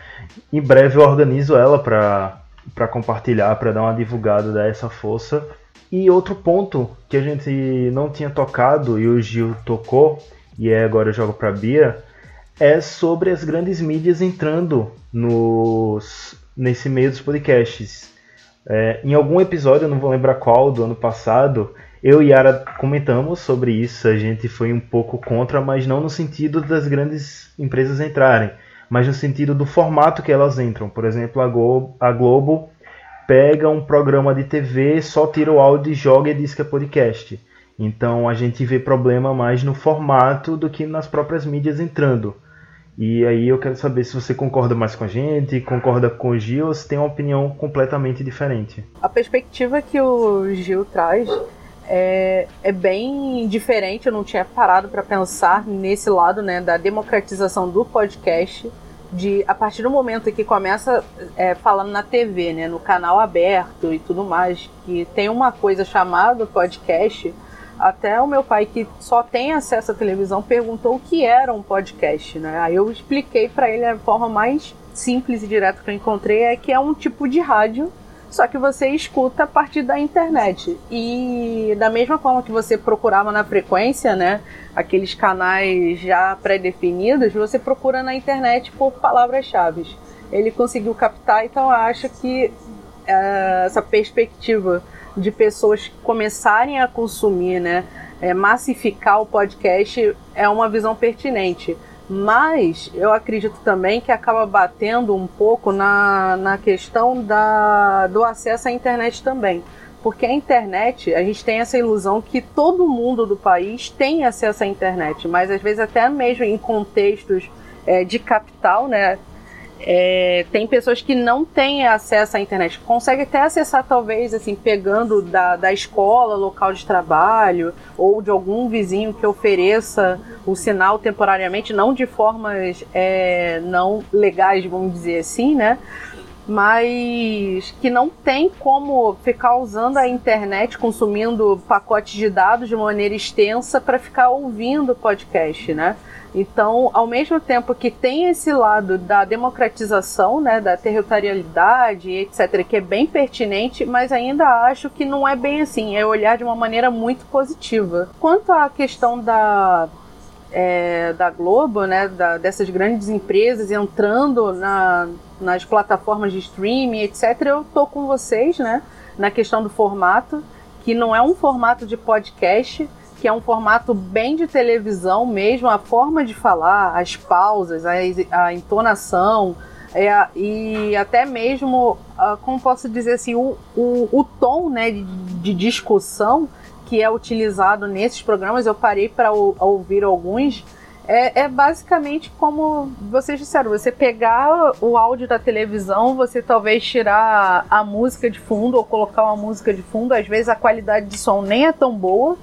Speaker 1: Em breve eu organizo ela para para compartilhar, para dar uma divulgada, dar essa força. E outro ponto que a gente não tinha tocado e o Gil tocou, e é agora eu jogo para Bia, é sobre as grandes mídias entrando nos, nesse meio dos podcasts. É, em algum episódio, eu não vou lembrar qual, do ano passado, eu e Yara comentamos sobre isso. A gente foi um pouco contra, mas não no sentido das grandes empresas entrarem mas no sentido do formato que elas entram. Por exemplo, a Globo, a Globo pega um programa de TV, só tira o áudio e joga e diz que é podcast. Então a gente vê problema mais no formato do que nas próprias mídias entrando. E aí eu quero saber se você concorda mais com a gente, concorda com o Gil ou se tem uma opinião completamente diferente.
Speaker 3: A perspectiva que o Gil traz é, é bem diferente. Eu não tinha parado para pensar nesse lado, né, da democratização do podcast. De a partir do momento que começa é, falando na TV, né, no canal aberto e tudo mais, que tem uma coisa chamada podcast. Até o meu pai, que só tem acesso à televisão, perguntou o que era um podcast, né? Aí eu expliquei para ele a forma mais simples e direta que eu encontrei é que é um tipo de rádio só que você escuta a partir da internet. E da mesma forma que você procurava na frequência, né, aqueles canais já pré-definidos, você procura na internet por palavras-chave. Ele conseguiu captar, então acho que uh, essa perspectiva de pessoas começarem a consumir, né, é, massificar o podcast é uma visão pertinente. Mas eu acredito também que acaba batendo um pouco na, na questão da, do acesso à internet também. Porque a internet, a gente tem essa ilusão que todo mundo do país tem acesso à internet, mas às vezes até mesmo em contextos é, de capital, né? É, tem pessoas que não têm acesso à internet, conseguem até acessar talvez assim pegando da, da escola, local de trabalho ou de algum vizinho que ofereça o sinal temporariamente, não de formas é, não legais, vamos dizer assim, né? Mas que não tem como ficar usando a internet, consumindo pacotes de dados de maneira extensa para ficar ouvindo podcast, né? Então, ao mesmo tempo que tem esse lado da democratização, né, da territorialidade, etc., que é bem pertinente, mas ainda acho que não é bem assim, é olhar de uma maneira muito positiva. Quanto à questão da, é, da Globo, né, da, dessas grandes empresas entrando na, nas plataformas de streaming, etc., eu tô com vocês, né, na questão do formato, que não é um formato de podcast, que é um formato bem de televisão mesmo, a forma de falar, as pausas, a, a entonação, é, e até mesmo, uh, como posso dizer assim, o, o, o tom né, de, de, discussão que é utilizado nesses programas, eu parei para ouvir alguns, é, é, basicamente como vocês disseram, você pegar o áudio da televisão, você talvez tirar a música de fundo ou colocar uma música de fundo, às vezes a qualidade de som nem é tão boa,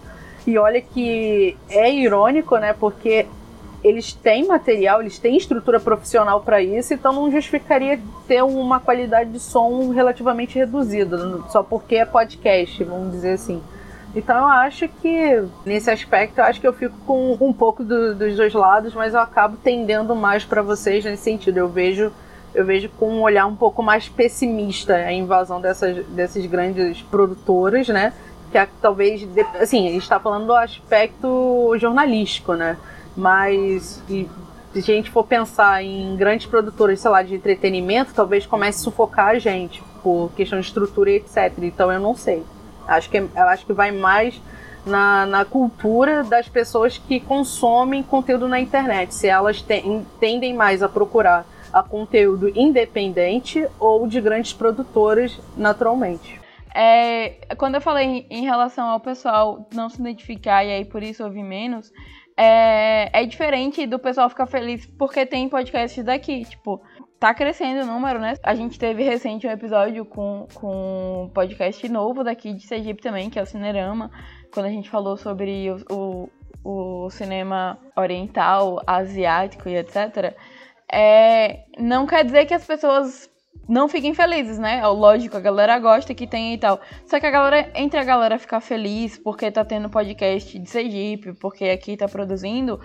Speaker 3: e olha que é irônico, né? Porque eles têm material, eles têm estrutura profissional para isso, então não justificaria ter uma qualidade de som relativamente reduzida, só porque é podcast, vamos dizer assim. Então eu acho que nesse aspecto eu acho que eu fico com um pouco do, dos dois lados, mas eu acabo tendendo mais para vocês nesse sentido. Eu vejo eu vejo com um olhar um pouco mais pessimista a invasão dessas, desses grandes produtoras, né? Que é, talvez, assim, a gente está falando do aspecto jornalístico, né? Mas e, se a gente for pensar em grandes produtoras, sei lá, de entretenimento, talvez comece a sufocar a gente por questão de estrutura e etc. Então eu não sei. Acho que, eu acho que vai mais na, na cultura das pessoas que consomem conteúdo na internet. Se elas tem, tendem mais a procurar a conteúdo independente ou de grandes produtoras naturalmente.
Speaker 2: É, quando eu falei em relação ao pessoal não se identificar e aí por isso ouvir menos, é, é diferente do pessoal ficar feliz porque tem podcasts daqui. Tipo, tá crescendo o número, né? A gente teve recente um episódio com, com um podcast novo daqui de Sergipe também, que é o Cinerama, quando a gente falou sobre o, o, o cinema oriental, asiático e etc. É, não quer dizer que as pessoas não fiquem felizes, né? É lógico, a galera gosta que tem e tal. Só que a galera, entre a galera ficar feliz porque tá tendo podcast de Sergipe, porque aqui tá produzindo,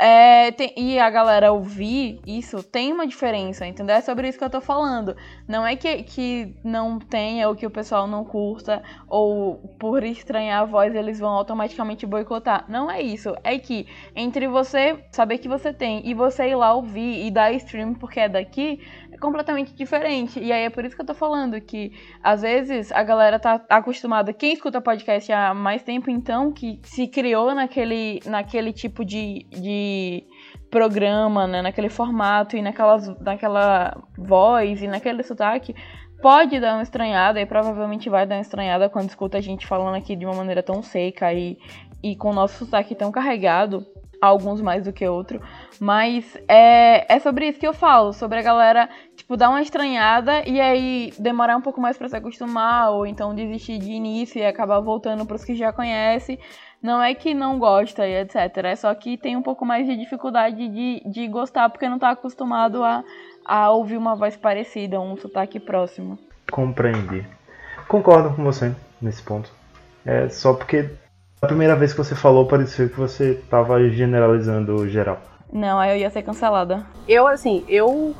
Speaker 2: é, tem, e a galera ouvir isso, tem uma diferença, entendeu? É sobre isso que eu tô falando. Não é que, que não tenha ou que o pessoal não curta, ou por estranhar a voz eles vão automaticamente boicotar. Não é isso. É que entre você saber que você tem e você ir lá ouvir e dar stream porque é daqui, é completamente diferente. E aí é por isso que eu tô falando que às vezes a galera tá acostumada, quem escuta podcast há mais tempo então, que se criou naquele, naquele tipo de, de programa, né, naquele formato e naquelas, naquela voz e naquele sotaque, pode dar uma estranhada e provavelmente vai dar uma estranhada quando escuta a gente falando aqui de uma maneira tão seca e, e com o nosso sotaque tão carregado alguns mais do que outro. Mas é, é sobre isso que eu falo, sobre a galera, tipo, dar uma estranhada e aí demorar um pouco mais para se acostumar, ou então desistir de início e acabar voltando pros que já conhece. Não é que não gosta e etc. É só que tem um pouco mais de dificuldade de, de gostar porque não tá acostumado a, a ouvir uma voz parecida, um sotaque próximo.
Speaker 1: Compreendi. Concordo com você nesse ponto. É só porque a primeira vez que você falou, pareceu que você estava generalizando geral.
Speaker 2: Não, aí eu ia ser cancelada.
Speaker 3: Eu, assim, eu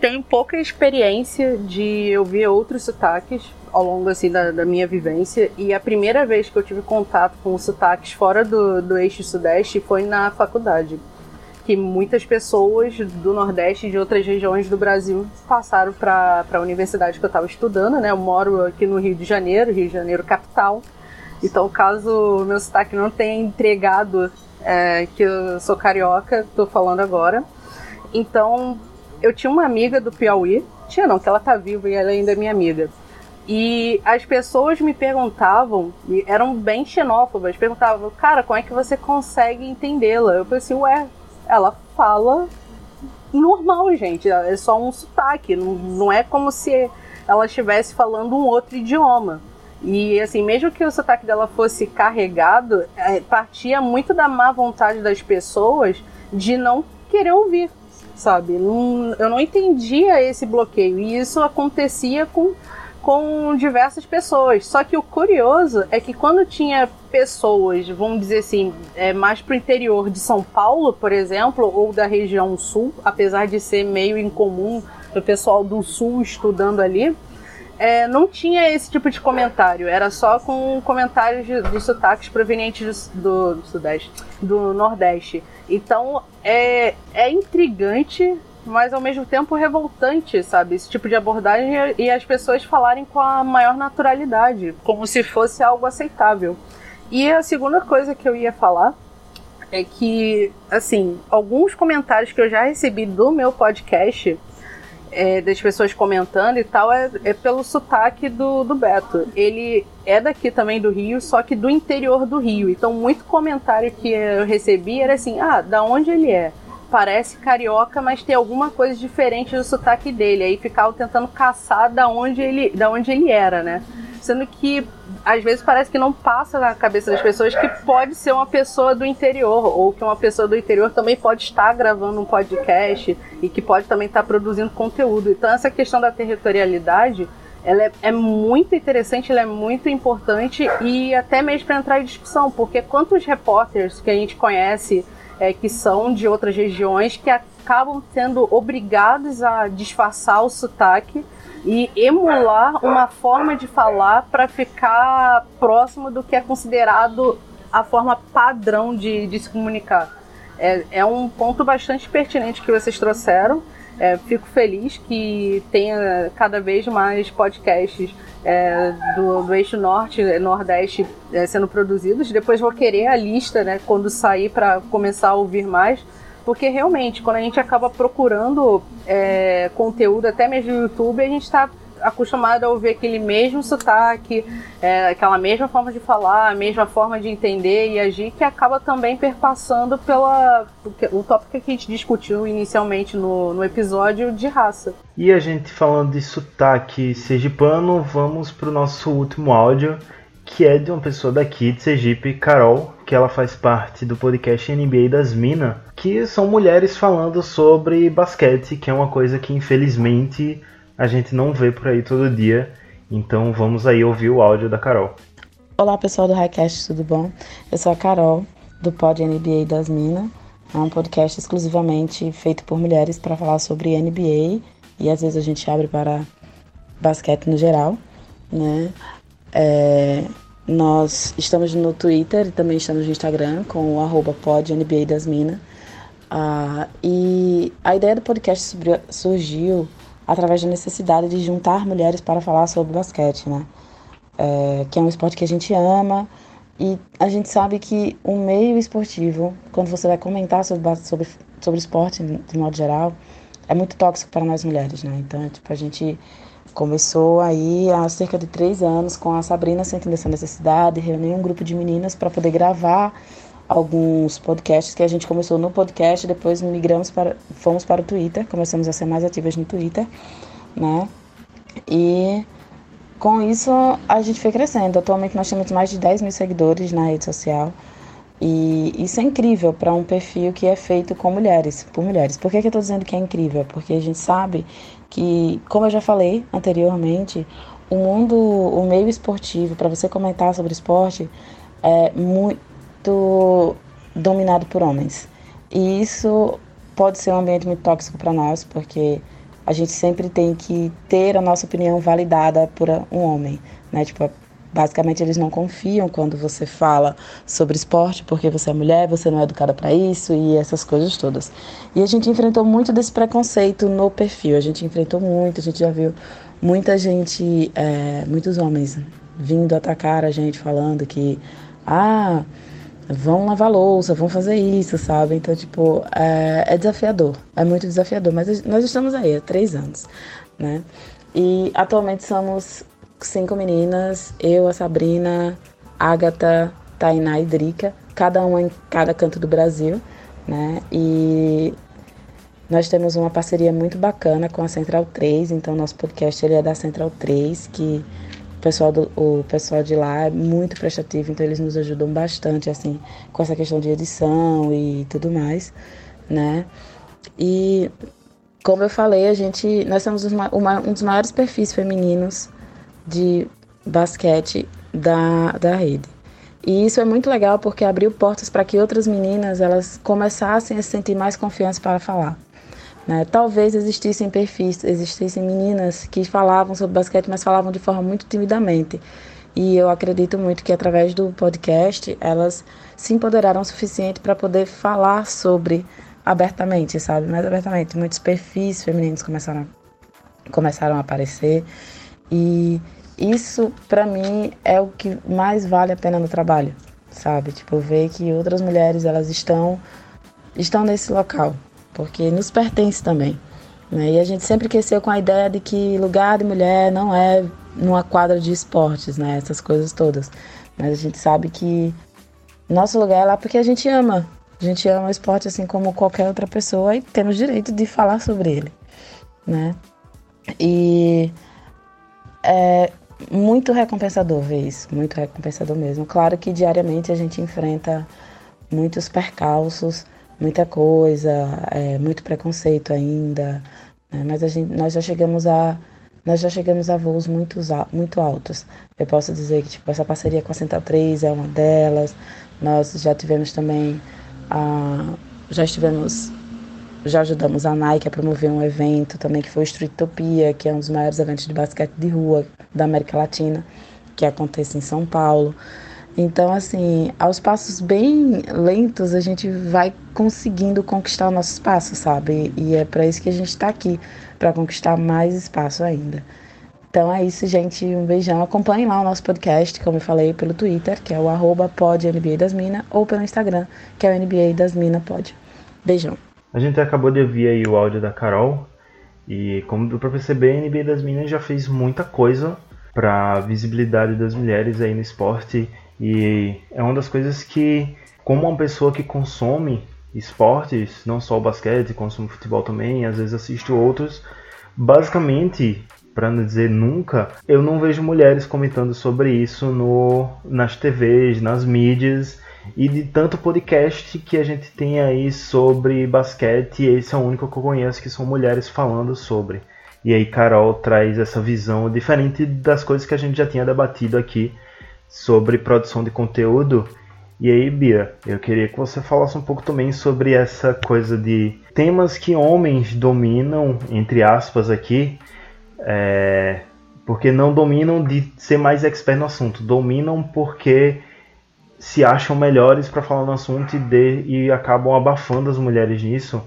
Speaker 3: tenho pouca experiência de ouvir outros sotaques ao longo, assim, da, da minha vivência. E a primeira vez que eu tive contato com sotaques fora do, do eixo sudeste foi na faculdade. Que muitas pessoas do Nordeste e de outras regiões do Brasil passaram para a universidade que eu estava estudando, né? Eu moro aqui no Rio de Janeiro, Rio de Janeiro capital. Então, caso meu sotaque não tenha entregado é, que eu sou carioca, tô falando agora. Então, eu tinha uma amiga do Piauí, tinha não, que ela tá viva e ela ainda é minha amiga. E as pessoas me perguntavam, eram bem xenófobas, perguntavam, cara, como é que você consegue entendê-la? Eu falei assim, ué, ela fala normal, gente, é só um sotaque, não, não é como se ela estivesse falando um outro idioma. E assim, mesmo que o sotaque dela fosse carregado, é, partia muito da má vontade das pessoas de não querer ouvir, sabe? Eu não entendia esse bloqueio. E isso acontecia com, com diversas pessoas. Só que o curioso é que quando tinha pessoas, vamos dizer assim, é, mais pro interior de São Paulo, por exemplo, ou da região sul, apesar de ser meio incomum o pessoal do sul estudando ali é, não tinha esse tipo de comentário, era só com comentários de, de sotaques provenientes do, do, Sudeste, do Nordeste. Então é, é intrigante, mas ao mesmo tempo revoltante, sabe? Esse tipo de abordagem e as pessoas falarem com a maior naturalidade, como se fosse algo aceitável. E a segunda coisa que eu ia falar é que, assim, alguns comentários que eu já recebi do meu podcast é, das pessoas comentando e tal é, é pelo sotaque do, do Beto. Ele é daqui também do Rio, só que do interior do Rio. Então, muito comentário que eu recebi era assim: ah, da onde ele é? Parece carioca, mas tem alguma coisa diferente do sotaque dele. Aí ficava tentando caçar da onde ele, da onde ele era, né? Sendo que às vezes parece que não passa na cabeça das pessoas que pode ser uma pessoa do interior, ou que uma pessoa do interior também pode estar gravando um podcast e que pode também estar produzindo conteúdo. Então essa questão da territorialidade ela é, é muito interessante, ela é muito importante e até mesmo para entrar em discussão, porque quantos repórteres que a gente conhece é, que são de outras regiões que acabam sendo obrigados a disfarçar o sotaque e emular uma forma de falar para ficar próximo do que é considerado a forma padrão de, de se comunicar. É, é um ponto bastante pertinente que vocês trouxeram. É, fico feliz que tenha cada vez mais podcasts é, do, do, eixo norte e nordeste é, sendo produzidos. Depois vou querer a lista né, quando sair para começar a ouvir mais porque realmente, quando a gente acaba procurando é, conteúdo, até mesmo no YouTube, a gente está acostumado a ouvir aquele mesmo sotaque, é, aquela mesma forma de falar, a mesma forma de entender e agir, que acaba também perpassando pela o tópico que a gente discutiu inicialmente no, no episódio de raça.
Speaker 1: E a gente falando de sotaque sergipano, vamos para o nosso último áudio, que é de uma pessoa daqui de Sergipe, Carol, que ela faz parte do podcast NBA das Minas, que são mulheres falando sobre basquete, que é uma coisa que infelizmente a gente não vê por aí todo dia. Então vamos aí ouvir o áudio da Carol.
Speaker 7: Olá pessoal do Highcast, tudo bom? Eu sou a Carol, do Pod NBA das Minas. É um podcast exclusivamente feito por mulheres para falar sobre NBA e às vezes a gente abre para basquete no geral, né? É, nós estamos no Twitter e também estamos no Instagram com o arroba podNBA das Minas. Ah, e a ideia do podcast surgiu através da necessidade de juntar mulheres para falar sobre basquete, né? É, que é um esporte que a gente ama e a gente sabe que o meio esportivo, quando você vai comentar sobre, sobre, sobre esporte de modo geral, é muito tóxico para nós mulheres, né? Então, tipo, a gente começou aí há cerca de três anos com a Sabrina sentindo essa necessidade, reunir um grupo de meninas para poder gravar alguns podcasts que a gente começou no podcast, depois migramos para, fomos para o Twitter, começamos a ser mais ativas no Twitter, né? E com isso a gente foi crescendo. Atualmente nós temos mais de 10 mil seguidores na rede social. E isso é incrível para um perfil que é feito com mulheres, por mulheres. Por que, que eu estou dizendo que é incrível? Porque a gente sabe que, como eu já falei anteriormente, o mundo, o meio esportivo, para você comentar sobre esporte, é muito dominado por homens. E isso pode ser um ambiente muito tóxico para nós, porque a gente sempre tem que ter a nossa opinião validada por um homem, né? Tipo, Basicamente, eles não confiam quando você fala sobre esporte, porque você é mulher, você não é educada para isso e essas coisas todas. E a gente enfrentou muito desse preconceito no perfil. A gente enfrentou muito, a gente já viu muita gente, é, muitos homens vindo atacar a gente, falando que, ah, vão lavar louça, vão fazer isso, sabe? Então, tipo, é, é desafiador, é muito desafiador. Mas nós estamos aí há três anos, né? E atualmente somos cinco meninas, eu, a Sabrina, Agatha, Tainá e Drica, cada uma em cada canto do Brasil, né? E nós temos uma parceria muito bacana com a Central 3, então nosso podcast ele é da Central 3, que pessoal, do, o pessoal de lá é muito prestativo, então eles nos ajudam bastante, assim, com essa questão de edição e tudo mais, né? E como eu falei, a gente, nós temos uma, um dos maiores perfis femininos de basquete da, da rede. E isso é muito legal porque abriu portas para que outras meninas elas começassem a se sentir mais confiantes para falar. Né? Talvez existissem perfis, existissem meninas que falavam sobre basquete, mas falavam de forma muito timidamente. E eu acredito muito que através do podcast elas se empoderaram o suficiente para poder falar sobre abertamente, sabe? Mais abertamente. Muitos perfis femininos começaram, começaram a aparecer. E isso, para mim, é o que mais vale a pena no trabalho, sabe? Tipo, ver que outras mulheres, elas estão, estão nesse local, porque nos pertence também. Né? E a gente sempre cresceu com a ideia de que lugar de mulher não é numa quadra de esportes, né? Essas coisas todas. Mas a gente sabe que nosso lugar é lá porque a gente ama. A gente ama o esporte assim como qualquer outra pessoa e temos direito de falar sobre ele, né? E é muito recompensador ver isso, muito recompensador mesmo. Claro que diariamente a gente enfrenta muitos percalços, muita coisa, é, muito preconceito ainda, né? mas a gente, nós já chegamos a nós já chegamos a voos muito, muito altos. Eu posso dizer que tipo, essa parceria com a Central 3 é uma delas. Nós já tivemos também a, já estivemos já ajudamos a Nike a promover um evento também que foi o Streetopia, que é um dos maiores eventos de basquete de rua da América Latina, que acontece em São Paulo. Então, assim, aos passos bem lentos, a gente vai conseguindo conquistar o nosso espaço, sabe? E é para isso que a gente está aqui, para conquistar mais espaço ainda. Então é isso, gente. Um beijão. Acompanhem lá o nosso podcast, como eu falei, pelo Twitter, que é o arroba podNBA das Minas, ou pelo Instagram, que é o NBA das Minas Pod. Beijão.
Speaker 1: A gente acabou de ouvir aí o áudio da Carol E como deu para perceber, a NBA das Minas já fez muita coisa para visibilidade das mulheres aí no esporte e é uma das coisas que, como uma pessoa que consome esportes, não só o basquete, consome futebol também, às vezes assiste outros, basicamente, para não dizer nunca, eu não vejo mulheres comentando sobre isso no, nas TVs, nas mídias e de tanto podcast que a gente tem aí sobre basquete, esse é o único que eu conheço que são mulheres falando sobre. E aí Carol traz essa visão diferente das coisas que a gente já tinha debatido aqui sobre produção de conteúdo. E aí, Bia, eu queria que você falasse um pouco também sobre essa coisa de temas que homens dominam, entre aspas, aqui, é, porque não dominam de ser mais expert no assunto, dominam porque se acham melhores para falar no assunto e, de, e acabam abafando as mulheres nisso.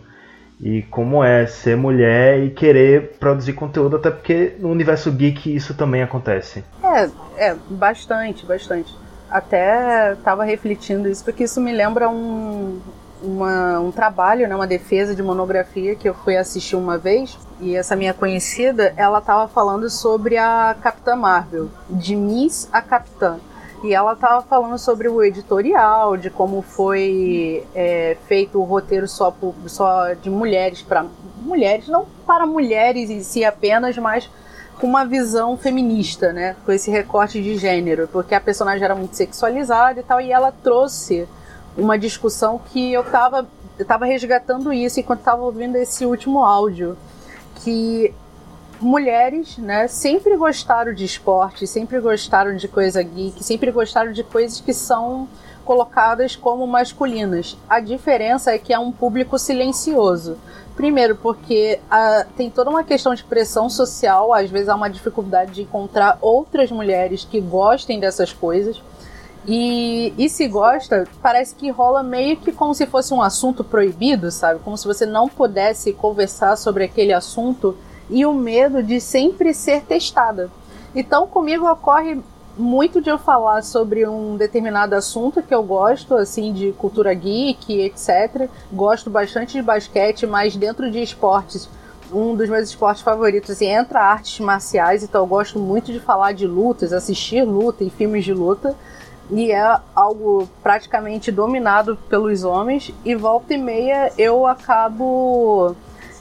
Speaker 1: E como é ser mulher e querer produzir conteúdo, até porque no universo geek isso também acontece.
Speaker 3: É, é, bastante, bastante. Até estava refletindo isso, porque isso me lembra um, uma, um trabalho, né, uma defesa de monografia que eu fui assistir uma vez. E essa minha conhecida, ela estava falando sobre a Capitã Marvel, de Miss a Capitã. E ela estava falando sobre o editorial, de como foi é, feito o roteiro só, por, só de mulheres para mulheres, não para mulheres em si apenas, mas com uma visão feminista, né? Com esse recorte de gênero, porque a personagem era muito sexualizada e tal, e ela trouxe uma discussão que eu estava eu tava resgatando isso enquanto estava ouvindo esse último áudio, que mulheres, né, sempre gostaram de esporte, sempre gostaram de coisa geek, sempre gostaram de coisas que são colocadas como masculinas. A diferença é que é um público silencioso. Primeiro, porque a, tem toda uma questão de pressão social, às vezes há uma dificuldade de encontrar outras mulheres que gostem dessas coisas. E, e se gosta, parece que rola meio que como se fosse um assunto proibido, sabe? Como se você não pudesse conversar sobre aquele assunto e o medo de sempre ser testada. Então, comigo ocorre muito de eu falar sobre um determinado assunto que eu gosto, assim, de cultura geek, etc. Gosto bastante de basquete, mas dentro de esportes, um dos meus esportes favoritos, assim, entra artes marciais, então eu gosto muito de falar de lutas, assistir luta e filmes de luta. E é algo praticamente dominado pelos homens, e volta e meia eu acabo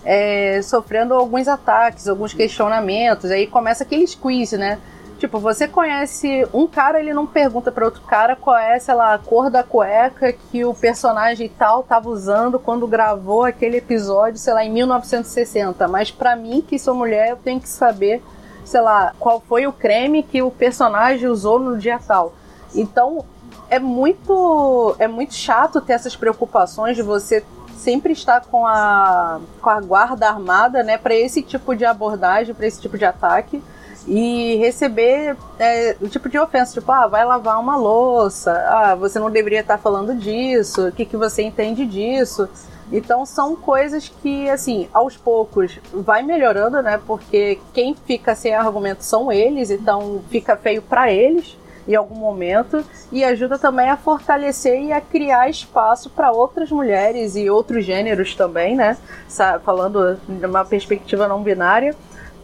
Speaker 3: é, sofrendo alguns ataques, alguns questionamentos. Aí começa aquele squeeze, né? Tipo, você conhece um cara, ele não pergunta para outro cara qual é, sei lá, a cor da cueca que o personagem tal tava usando quando gravou aquele episódio, sei lá, em 1960. Mas para mim, que sou mulher, eu tenho que saber, sei lá, qual foi o creme que o personagem usou no dia tal. Então, é muito é muito chato ter essas preocupações de você sempre estar com a, com a guarda armada, né, para esse tipo de abordagem, para esse tipo de ataque e receber é, o tipo de ofensa, tipo, ah, vai lavar uma louça, ah, você não deveria estar falando disso, o que, que você entende disso? Então são coisas que, assim, aos poucos vai melhorando, né? Porque quem fica sem argumento são eles, então fica feio para eles em algum momento e ajuda também a fortalecer e a criar espaço para outras mulheres e outros gêneros também, né? Falando de uma perspectiva não binária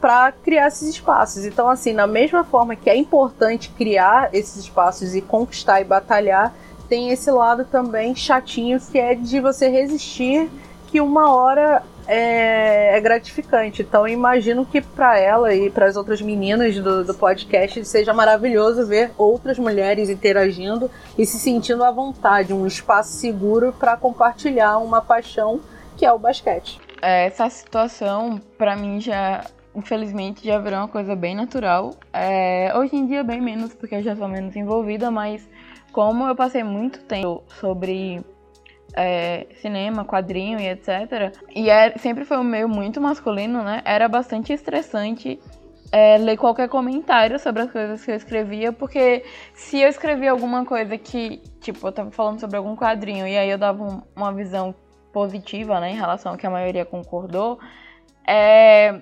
Speaker 3: para criar esses espaços. Então, assim, na mesma forma que é importante criar esses espaços e conquistar e batalhar, tem esse lado também chatinho que é de você resistir que uma hora é, é gratificante. Então imagino que para ela e para as outras meninas do, do podcast seja maravilhoso ver outras mulheres interagindo e se sentindo à vontade, um espaço seguro para compartilhar uma paixão que é o basquete.
Speaker 2: É, essa situação, para mim, já infelizmente já virou uma coisa bem natural. É, hoje em dia, bem menos, porque eu já sou menos envolvida, mas como eu passei muito tempo sobre é, cinema, quadrinho e etc. E é, sempre foi um meio muito masculino, né? Era bastante estressante é, ler qualquer comentário sobre as coisas que eu escrevia, porque se eu escrevia alguma coisa que, tipo, eu tava falando sobre algum quadrinho e aí eu dava um, uma visão positiva, né, em relação ao que a maioria concordou, é,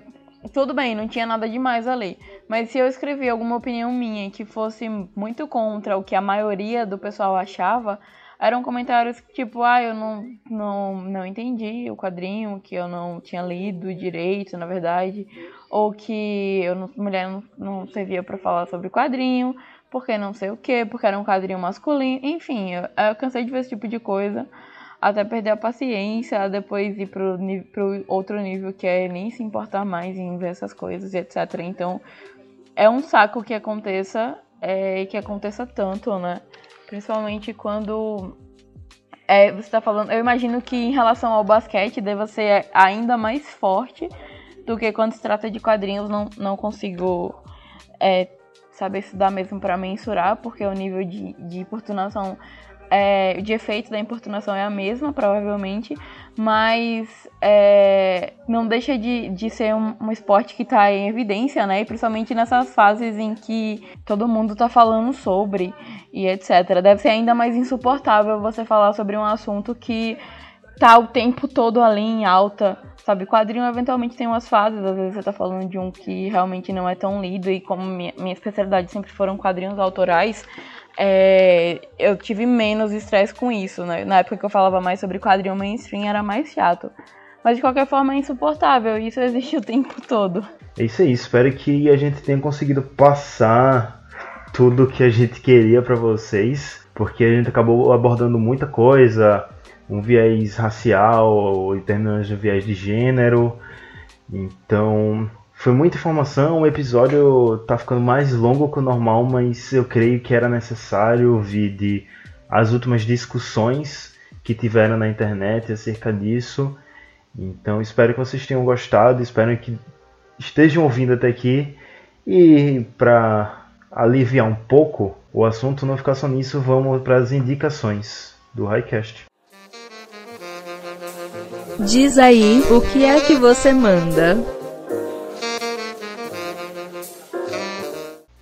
Speaker 2: tudo bem, não tinha nada demais ali. Mas se eu escrevi alguma opinião minha que fosse muito contra o que a maioria do pessoal achava, eram comentários tipo, ah, eu não, não, não entendi o quadrinho, que eu não tinha lido direito, na verdade, ou que eu não, mulher não, não servia para falar sobre quadrinho, porque não sei o que, porque era um quadrinho masculino, enfim, eu, eu cansei de ver esse tipo de coisa até perder a paciência, depois ir pro, pro outro nível que é nem se importar mais em ver essas coisas, etc. Então é um saco que aconteça é, que aconteça tanto, né? Principalmente quando é, você está falando. Eu imagino que em relação ao basquete deva ser ainda mais forte do que quando se trata de quadrinhos. Não, não consigo é, saber se dá mesmo para mensurar, porque o nível de, de importunação é, de efeito da importunação é a mesma, provavelmente, mas é, não deixa de, de ser um, um esporte que está em evidência, né? E principalmente nessas fases em que todo mundo está falando sobre e etc. Deve ser ainda mais insuportável você falar sobre um assunto que tá o tempo todo ali em alta, sabe? Quadrinho eventualmente tem umas fases, às vezes você tá falando de um que realmente não é tão lido, e como minha, minha especialidade sempre foram quadrinhos autorais, é, eu tive menos estresse com isso, né? Na época que eu falava mais sobre quadrinho mainstream era mais chato. Mas de qualquer forma é insuportável, isso existe o tempo todo.
Speaker 1: É isso aí, espero que a gente tenha conseguido passar tudo que a gente queria para vocês, porque a gente acabou abordando muita coisa, um viés racial e terminando de viés de gênero. Então, foi muita informação, o episódio tá ficando mais longo que o normal, mas eu creio que era necessário ouvir de as últimas discussões que tiveram na internet acerca disso. Então espero que vocês tenham gostado, espero que estejam ouvindo até aqui. E para aliviar um pouco o assunto, não ficar só nisso, vamos para as indicações do Highcast.
Speaker 8: Diz aí, o que é que você manda?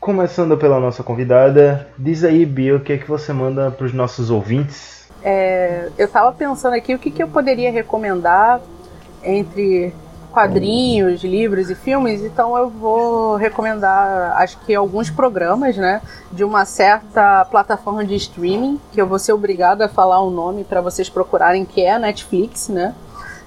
Speaker 1: Começando pela nossa convidada, diz aí, Bia, o que é que você manda para os nossos ouvintes?
Speaker 3: É, eu estava pensando aqui o que, que eu poderia recomendar entre quadrinhos, livros e filmes, então eu vou recomendar, acho que alguns programas, né, de uma certa plataforma de streaming, que eu vou ser obrigada a falar o nome para vocês procurarem, que é a Netflix, né?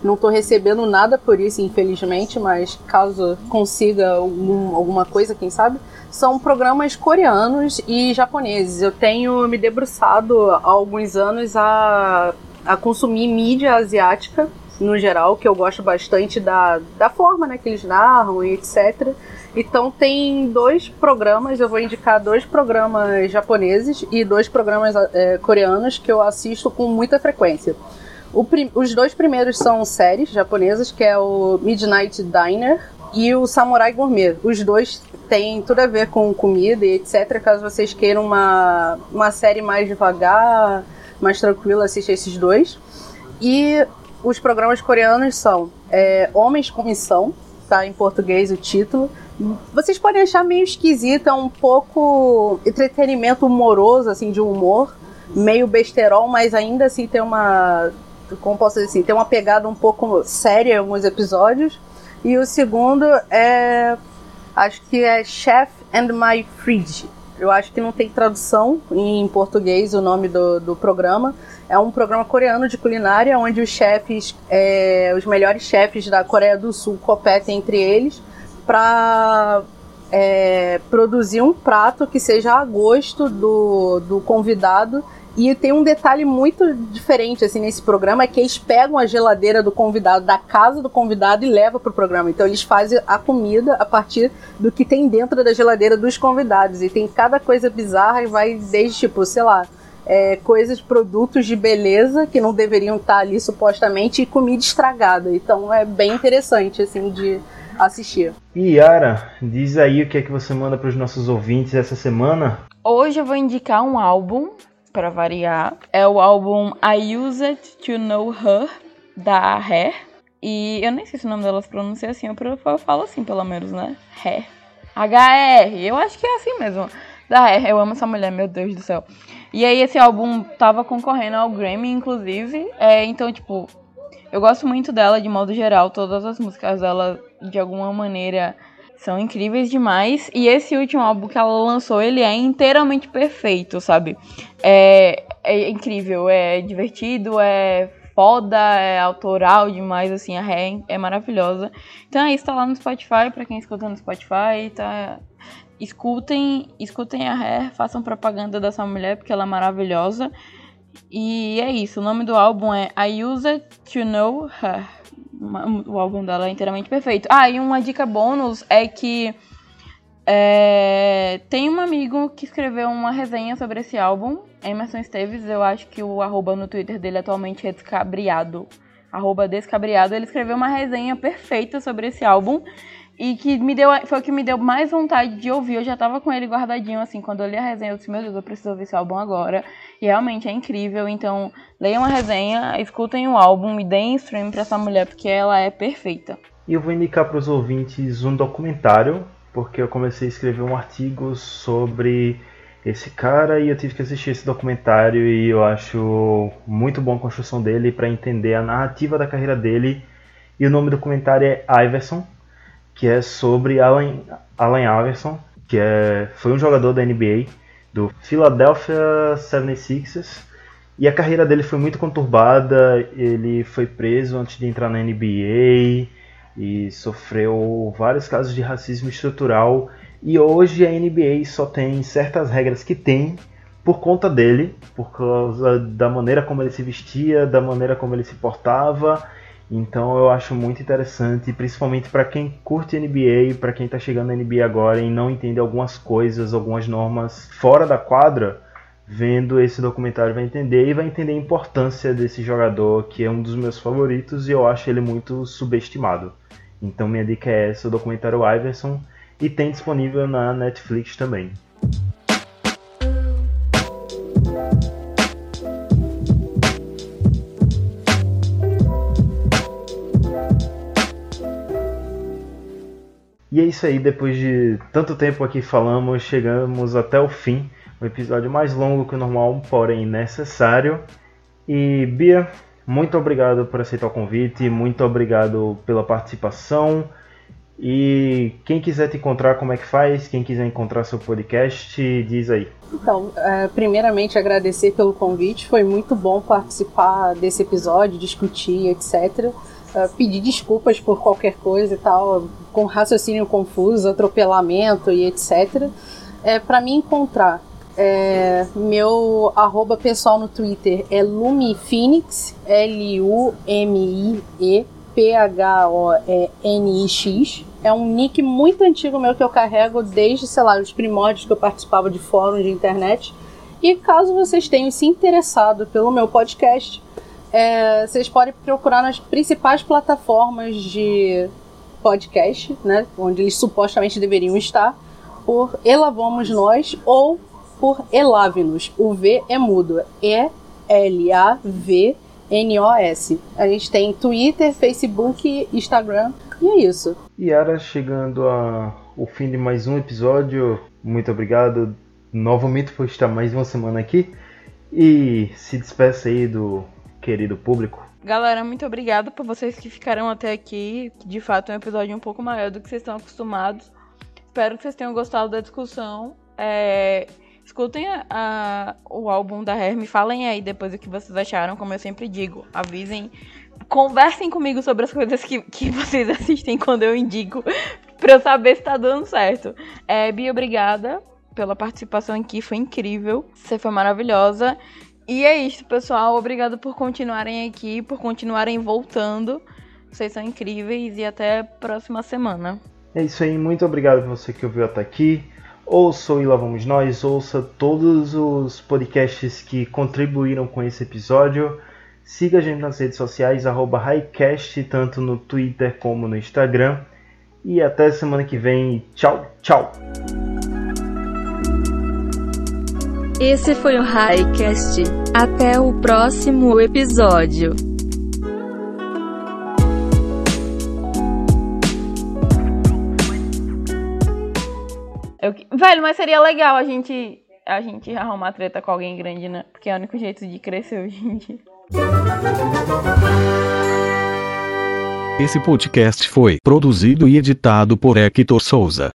Speaker 3: Não estou recebendo nada por isso, infelizmente, mas caso consiga algum, alguma coisa, quem sabe, são programas coreanos e japoneses. Eu tenho me debruçado há alguns anos a, a consumir mídia asiática no geral, que eu gosto bastante da, da forma né, que eles narram e etc. Então tem dois programas, eu vou indicar dois programas japoneses e dois programas é, coreanos que eu assisto com muita frequência. os dois primeiros são séries japonesas, que é o Midnight Diner e o Samurai Gourmet. Os dois têm tudo a ver com comida e etc. Caso vocês queiram uma, uma série mais devagar, mais tranquila, assista esses dois. E os programas coreanos são é, Homens com Missão, tá em português o título. Vocês podem achar meio esquisito, é um pouco entretenimento humoroso, assim, de humor, meio besterol, mas ainda assim tem uma. Como posso dizer assim? Tem uma pegada um pouco séria em alguns episódios. E o segundo é. Acho que é Chef and My Fridge. Eu acho que não tem tradução em português o nome do, do programa. É um programa coreano de culinária onde os chefes, é, os melhores chefes da Coreia do Sul competem entre eles para é, produzir um prato que seja a gosto do, do convidado e tem um detalhe muito diferente assim nesse programa é que eles pegam a geladeira do convidado, da casa do convidado e levam pro programa. Então eles fazem a comida a partir do que tem dentro da geladeira dos convidados. E tem cada coisa bizarra e vai desde tipo, sei lá, é, coisas, produtos de beleza que não deveriam estar ali supostamente e comida estragada. Então é bem interessante assim de assistir.
Speaker 1: E Yara, diz aí o que é que você manda para os nossos ouvintes essa semana?
Speaker 2: Hoje eu vou indicar um álbum para variar. É o álbum I Use It to Know Her, da Hair. E eu nem sei se o nome delas pronuncia assim, eu falo assim, pelo menos, né? Hair. H-R, eu acho que é assim mesmo. Da Hair, eu amo essa mulher, meu Deus do céu. E aí esse álbum tava concorrendo ao Grammy, inclusive. É, então, tipo, eu gosto muito dela de modo geral. Todas as músicas dela, de alguma maneira, São incríveis demais. E esse último álbum que ela lançou, ele é inteiramente perfeito, sabe? É, é incrível, é divertido, é foda, é autoral demais, assim, a Ré é maravilhosa. Então é isso, tá lá no Spotify, pra quem escuta no Spotify, tá... Escutem, escutem a Ré, façam propaganda dessa mulher, porque ela é maravilhosa. E é isso, o nome do álbum é I Use to Know Her. O álbum dela é inteiramente perfeito. Ah, e uma dica bônus é que é, tem um amigo que escreveu uma resenha sobre esse álbum, Emerson Esteves, eu acho que o arroba no Twitter dele atualmente é descabriado. Arroba descabriado, ele escreveu uma resenha perfeita sobre esse álbum e que me deu, foi o que me deu mais vontade de ouvir. Eu já tava com ele guardadinho, assim, quando eu li a resenha, eu disse, meu Deus, eu preciso ouvir esse álbum agora. E realmente é incrível, então leiam a resenha, escutem o álbum e deem stream pra essa mulher, porque ela é perfeita.
Speaker 1: E eu vou indicar para os ouvintes um documentário, porque eu comecei a escrever um artigo sobre esse cara e eu tive que assistir esse documentário e eu acho muito bom a construção dele para entender a narrativa da carreira dele. E o nome do documentário é Iverson, que é sobre Allen, Allen Iverson, que é, foi um jogador da NBA, do Philadelphia 76ers, e a carreira dele foi muito conturbada, ele foi preso antes de entrar na NBA e sofreu vários casos de racismo estrutural, e hoje a NBA só tem certas regras que tem por conta dele, por causa da maneira como ele se vestia, da maneira como ele se portava então eu acho muito interessante, principalmente para quem curte NBA, para quem está chegando na NBA agora e não entende algumas coisas, algumas normas fora da quadra, vendo esse documentário vai entender e vai entender a importância desse jogador que é um dos meus favoritos e eu acho ele muito subestimado. Então minha dica é essa, o documentário Iverson, e tem disponível na Netflix também. E é isso aí, depois de tanto tempo aqui falamos, chegamos até o fim. Um episódio mais longo que o normal, porém necessário. E Bia, muito obrigado por aceitar o convite, muito obrigado pela participação. E quem quiser te encontrar, como é que faz? Quem quiser encontrar seu podcast, diz aí.
Speaker 3: Então, é, primeiramente agradecer pelo convite, foi muito bom participar desse episódio, discutir, etc. Uh, pedir desculpas por qualquer coisa e tal, com raciocínio confuso, atropelamento e etc. É, para me encontrar, é, meu arroba pessoal no Twitter é LumiPhoenix, L-U-M-I-E P-H-O-N-I-X. É um nick muito antigo meu que eu carrego desde, sei lá, os primórdios que eu participava de fóruns de internet. E caso vocês tenham se interessado pelo meu podcast, é, vocês podem procurar nas principais plataformas de podcast, né, onde eles supostamente deveriam estar, por Elavamos Nós ou por Elave-nos. O V é mudo. E-L-A-V-N-O-S. A gente tem Twitter, Facebook, Instagram e é isso.
Speaker 1: Yara, chegando ao fim de mais um episódio, muito obrigado novamente por estar mais uma semana aqui. E se despeça aí do querido público.
Speaker 2: Galera, muito obrigada por vocês que ficaram até aqui. De fato, é um episódio um pouco maior do que vocês estão acostumados. Espero que vocês tenham gostado da discussão. É, escutem a, a, o álbum da Herme, falem aí depois o que vocês acharam, como eu sempre digo. Avisem, conversem comigo sobre as coisas que, que vocês assistem quando eu indico, pra eu saber se tá dando certo. É, Bia, obrigada pela participação aqui, foi incrível. Você foi maravilhosa. E é isso, pessoal. Obrigado por continuarem aqui, por continuarem voltando. Vocês são incríveis e até a próxima semana.
Speaker 1: É isso aí, muito obrigado por você que ouviu até aqui. Ouça o E Lá Vamos Nós, ouça todos os podcasts que contribuíram com esse episódio. Siga a gente nas redes sociais, arroba Highcast, tanto no Twitter como no Instagram. E até semana que vem. Tchau, tchau!
Speaker 8: Esse foi o Highcast. Até o próximo episódio.
Speaker 2: Eu, velho, mas seria legal a gente a gente arrumar treta com alguém grande, né? Porque é o único jeito de crescer hoje em dia.
Speaker 9: Esse podcast foi produzido e editado por Hector Souza.